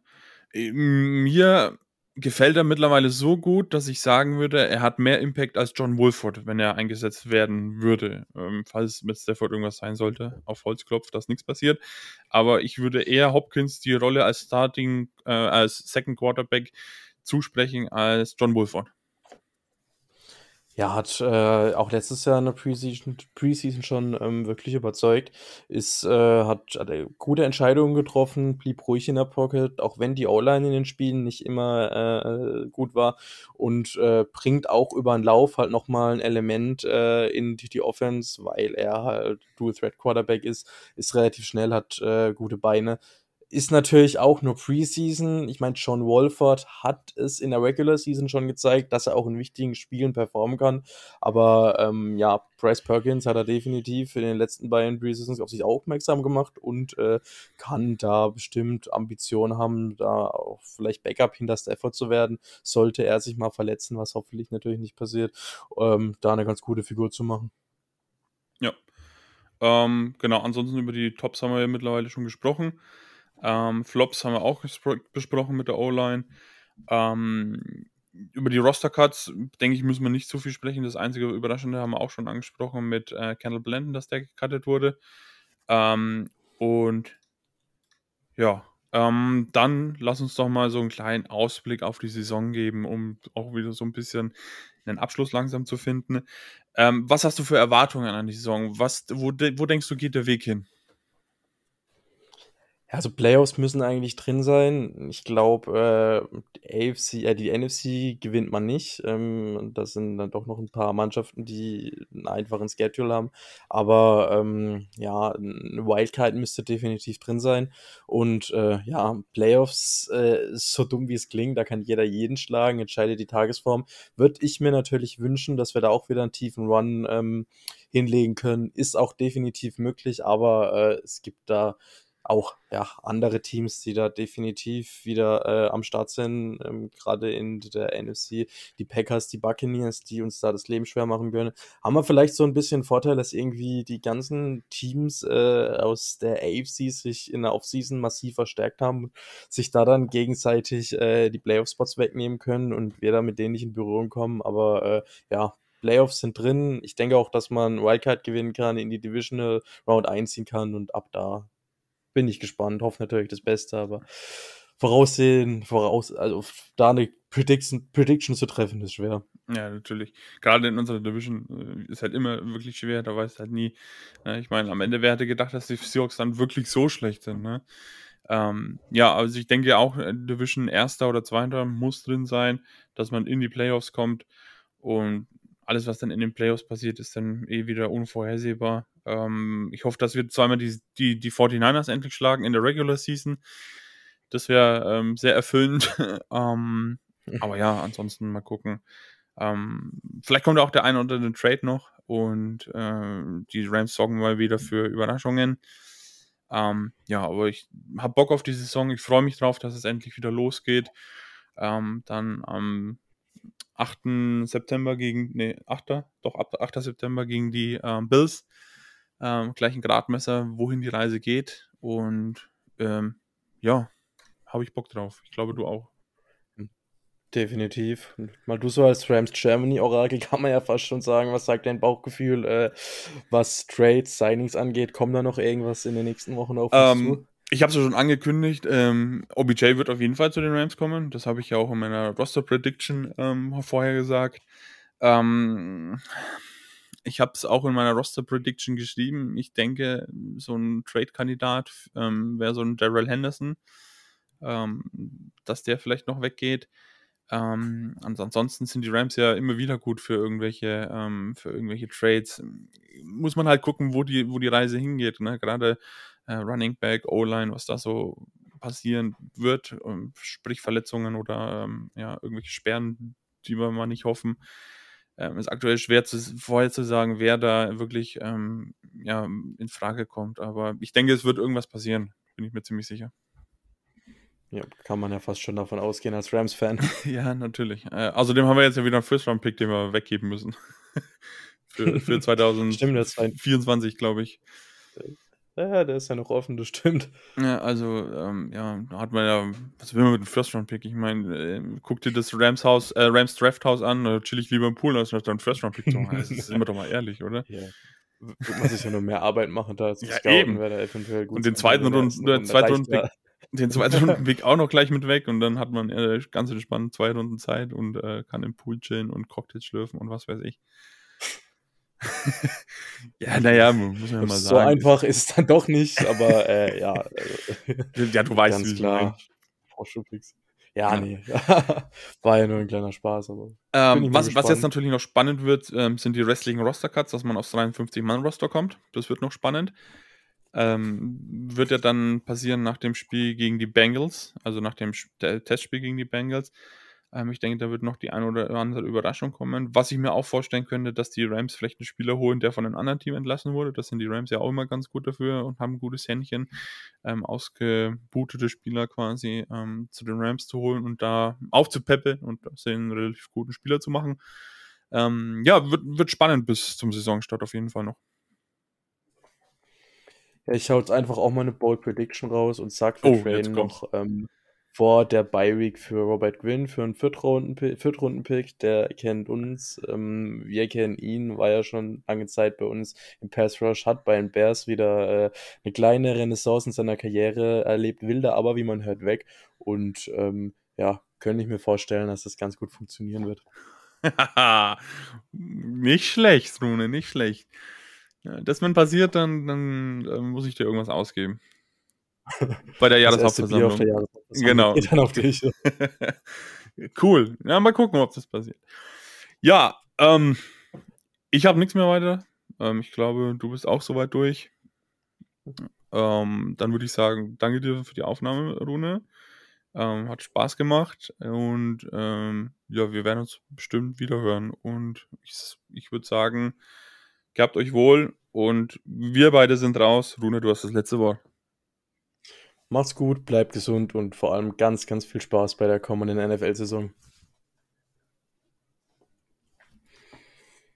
B: Äh, mir gefällt er mittlerweile so gut, dass ich sagen würde, er hat mehr Impact als John Wolford, wenn er eingesetzt werden würde. Ähm, falls mit Stafford irgendwas sein sollte, auf Holzklopf, dass nichts passiert. Aber ich würde eher Hopkins die Rolle als Starting, äh, als Second Quarterback zusprechen als John Wolford.
C: Ja, hat äh, auch letztes Jahr in der Preseason, Preseason schon ähm, wirklich überzeugt. Ist, äh, hat, hat gute Entscheidungen getroffen, blieb ruhig in der Pocket, auch wenn die O-Line in den Spielen nicht immer äh, gut war und äh, bringt auch über den Lauf halt nochmal ein Element äh, in die, die Offense, weil er halt Dual Threat Quarterback ist, ist relativ schnell, hat äh, gute Beine ist natürlich auch nur Preseason. Ich meine, John Wolford hat es in der Regular Season schon gezeigt, dass er auch in wichtigen Spielen performen kann. Aber ähm, ja, Bryce Perkins hat er definitiv in den letzten beiden Preseasons auf sich aufmerksam gemacht und äh, kann da bestimmt Ambitionen haben, da auch vielleicht Backup hinter Stafford zu werden, sollte er sich mal verletzen, was hoffentlich natürlich nicht passiert, ähm, da eine ganz gute Figur zu machen.
B: Ja. Ähm, genau, ansonsten über die Tops haben wir ja mittlerweile schon gesprochen. Ähm, Flops haben wir auch besprochen mit der O-Line. Ähm, über die Roster-Cuts, denke ich, müssen wir nicht so viel sprechen. Das einzige Überraschende haben wir auch schon angesprochen mit äh, Kendall Blenden, dass der gecuttet wurde. Ähm, und ja, ähm, dann lass uns doch mal so einen kleinen Ausblick auf die Saison geben, um auch wieder so ein bisschen einen Abschluss langsam zu finden. Ähm, was hast du für Erwartungen an die Saison? Was, wo, wo denkst du, geht der Weg hin?
C: Ja, also Playoffs müssen eigentlich drin sein. Ich glaube, äh, AFC, äh, die NFC gewinnt man nicht. Ähm, das sind dann doch noch ein paar Mannschaften, die einen einfachen Schedule haben. Aber ähm, ja, eine Wildcard müsste definitiv drin sein. Und äh, ja, Playoffs, äh, so dumm wie es klingt, da kann jeder jeden schlagen, entscheidet die Tagesform. Würde ich mir natürlich wünschen, dass wir da auch wieder einen tiefen Run ähm, hinlegen können. Ist auch definitiv möglich, aber äh, es gibt da auch ja, andere Teams, die da definitiv wieder äh, am Start sind, ähm, gerade in der NFC, die Packers, die Buccaneers, die uns da das Leben schwer machen können, haben wir vielleicht so ein bisschen Vorteil, dass irgendwie die ganzen Teams äh, aus der AFC sich in der Offseason massiv verstärkt haben, sich da dann gegenseitig äh, die Playoff-Spots wegnehmen können und wir da mit denen nicht in Berührung kommen, aber äh, ja, Playoffs sind drin. Ich denke auch, dass man Wildcard gewinnen kann, in die Divisional Round einziehen kann und ab da bin ich gespannt. Hoffe natürlich das Beste, aber voraussehen, voraus, also da eine Prediction, Prediction zu treffen, ist schwer.
B: Ja, natürlich. Gerade in unserer Division äh, ist halt immer wirklich schwer, da weiß halt nie. Ne? Ich meine, am Ende, wer hätte gedacht, dass die Seahawks dann wirklich so schlecht sind, ne? Ähm, ja, also ich denke auch, äh, Division Erster oder Zweiter muss drin sein, dass man in die Playoffs kommt und alles, was dann in den Playoffs passiert, ist dann eh wieder unvorhersehbar. Ähm, ich hoffe, dass wir zweimal die, die, die 49ers endlich schlagen in der Regular Season. Das wäre ähm, sehr erfüllend. ähm, aber ja, ansonsten mal gucken. Ähm, vielleicht kommt auch der eine oder andere Trade noch und äh, die Rams sorgen mal wieder für Überraschungen. Ähm, ja, aber ich habe Bock auf die Saison. Ich freue mich drauf, dass es endlich wieder losgeht. Ähm, dann am 8. September gegen, nee, 8. Doch, ab 8. September gegen die ähm, Bills. Ähm, gleich ein Gradmesser, wohin die Reise geht. Und ähm, ja, habe ich Bock drauf. Ich glaube, du auch.
C: Definitiv. Mal du so als Rams Germany Orakel kann man ja fast schon sagen, was sagt dein Bauchgefühl, äh, was Trades, Signings angeht? Kommt da noch irgendwas in den nächsten Wochen auf uns
B: ähm, zu? Ich habe es ja schon angekündigt, ähm, OBJ wird auf jeden Fall zu den Rams kommen. Das habe ich ja auch in meiner Roster Prediction ähm, vorher gesagt. Ähm, ich habe es auch in meiner Roster Prediction geschrieben. Ich denke, so ein Trade-Kandidat ähm, wäre so ein Darrell Henderson, ähm, dass der vielleicht noch weggeht. Ähm, ansonsten sind die Rams ja immer wieder gut für irgendwelche, ähm, für irgendwelche Trades. Muss man halt gucken, wo die, wo die Reise hingeht. Ne? Gerade äh, Running Back, O-Line, was da so passieren wird, ähm, sprich Verletzungen oder ähm, ja, irgendwelche Sperren, die wir mal nicht hoffen. Ähm, ist aktuell schwer zu, vorher zu sagen, wer da wirklich ähm, ja, in Frage kommt. Aber ich denke, es wird irgendwas passieren, bin ich mir ziemlich sicher.
C: Ja, kann man ja fast schon davon ausgehen als Rams-Fan.
B: ja, natürlich. Äh, außerdem haben wir jetzt ja wieder einen First-Round-Pick, den wir weggeben müssen. für, für 2024, glaube ich.
C: Ja, der ist ja noch offen, das stimmt.
B: Ja, also, ähm, ja, da hat man ja, was will man mit dem First-Round-Pick? Ich meine, äh, guck dir das Rams Haus, äh, Rams Draft-Haus an, da chill ich lieber im Pool, als noch einen First-Round-Pick zu machen. Das ist immer doch mal ehrlich, oder?
C: Ja. Wird man sich ja nur mehr Arbeit machen, da zu
B: ja, scouten,
C: wäre da eventuell
B: gut. Und den zweiten Runden, der zweite Runden den zweiten Rundenpick auch noch gleich mit weg und dann hat man äh, ganz entspannt zwei Runden Zeit und äh, kann im Pool chillen und Cocktails schlürfen und was weiß ich. ja, naja, muss man ja mal sagen.
C: So einfach ist es dann doch nicht, aber äh, ja.
B: Also, ja, du weißt,
C: ganz klar. Ja, ja, nee. War ja nur ein kleiner Spaß. Aber
B: ähm, was, was jetzt natürlich noch spannend wird, ähm, sind die restlichen Roster-Cuts, dass man aufs 53-Mann-Roster kommt. Das wird noch spannend. Ähm, wird ja dann passieren nach dem Spiel gegen die Bengals, also nach dem Testspiel gegen die Bengals. Ähm, ich denke, da wird noch die eine oder andere Überraschung kommen. Was ich mir auch vorstellen könnte, dass die Rams vielleicht einen Spieler holen, der von einem anderen Team entlassen wurde. Das sind die Rams ja auch immer ganz gut dafür und haben ein gutes Händchen, ähm, ausgebutete Spieler quasi ähm, zu den Rams zu holen und da aufzupeppeln und einen relativ guten Spieler zu machen. Ähm, ja, wird, wird spannend bis zum Saisonstart auf jeden Fall noch.
C: Ja, ich hau jetzt einfach auch mal eine Bold Prediction raus und sag für oh, noch ähm, vor der Bye Week für Robert Gwynn für einen Viertrunden-Pick. Der kennt uns. Ähm, wir kennen ihn, war ja schon lange Zeit bei uns im Pass Rush, hat bei den Bears wieder äh, eine kleine Renaissance in seiner Karriere erlebt, wilder aber, wie man hört, weg. Und ähm, ja, könnte ich mir vorstellen, dass das ganz gut funktionieren wird.
B: nicht schlecht, Rune, nicht schlecht. Ja, das, wenn passiert, dann, dann, dann muss ich dir irgendwas ausgeben. Bei der Jahreshauptversammlung. Der Jahreshauptversammlung. Genau. Geht dann auf dich. cool. Ja, mal gucken, ob das passiert. Ja, ähm, ich habe nichts mehr weiter. Ähm, ich glaube, du bist auch soweit durch. Ähm, dann würde ich sagen, danke dir für die Aufnahme, Rune. Ähm, hat Spaß gemacht und ähm, ja, wir werden uns bestimmt wieder hören. Und ich, ich würde sagen, gehabt euch wohl und wir beide sind raus. Rune, du hast das letzte Wort.
C: Macht's gut, bleibt gesund und vor allem ganz, ganz viel Spaß bei der kommenden NFL-Saison.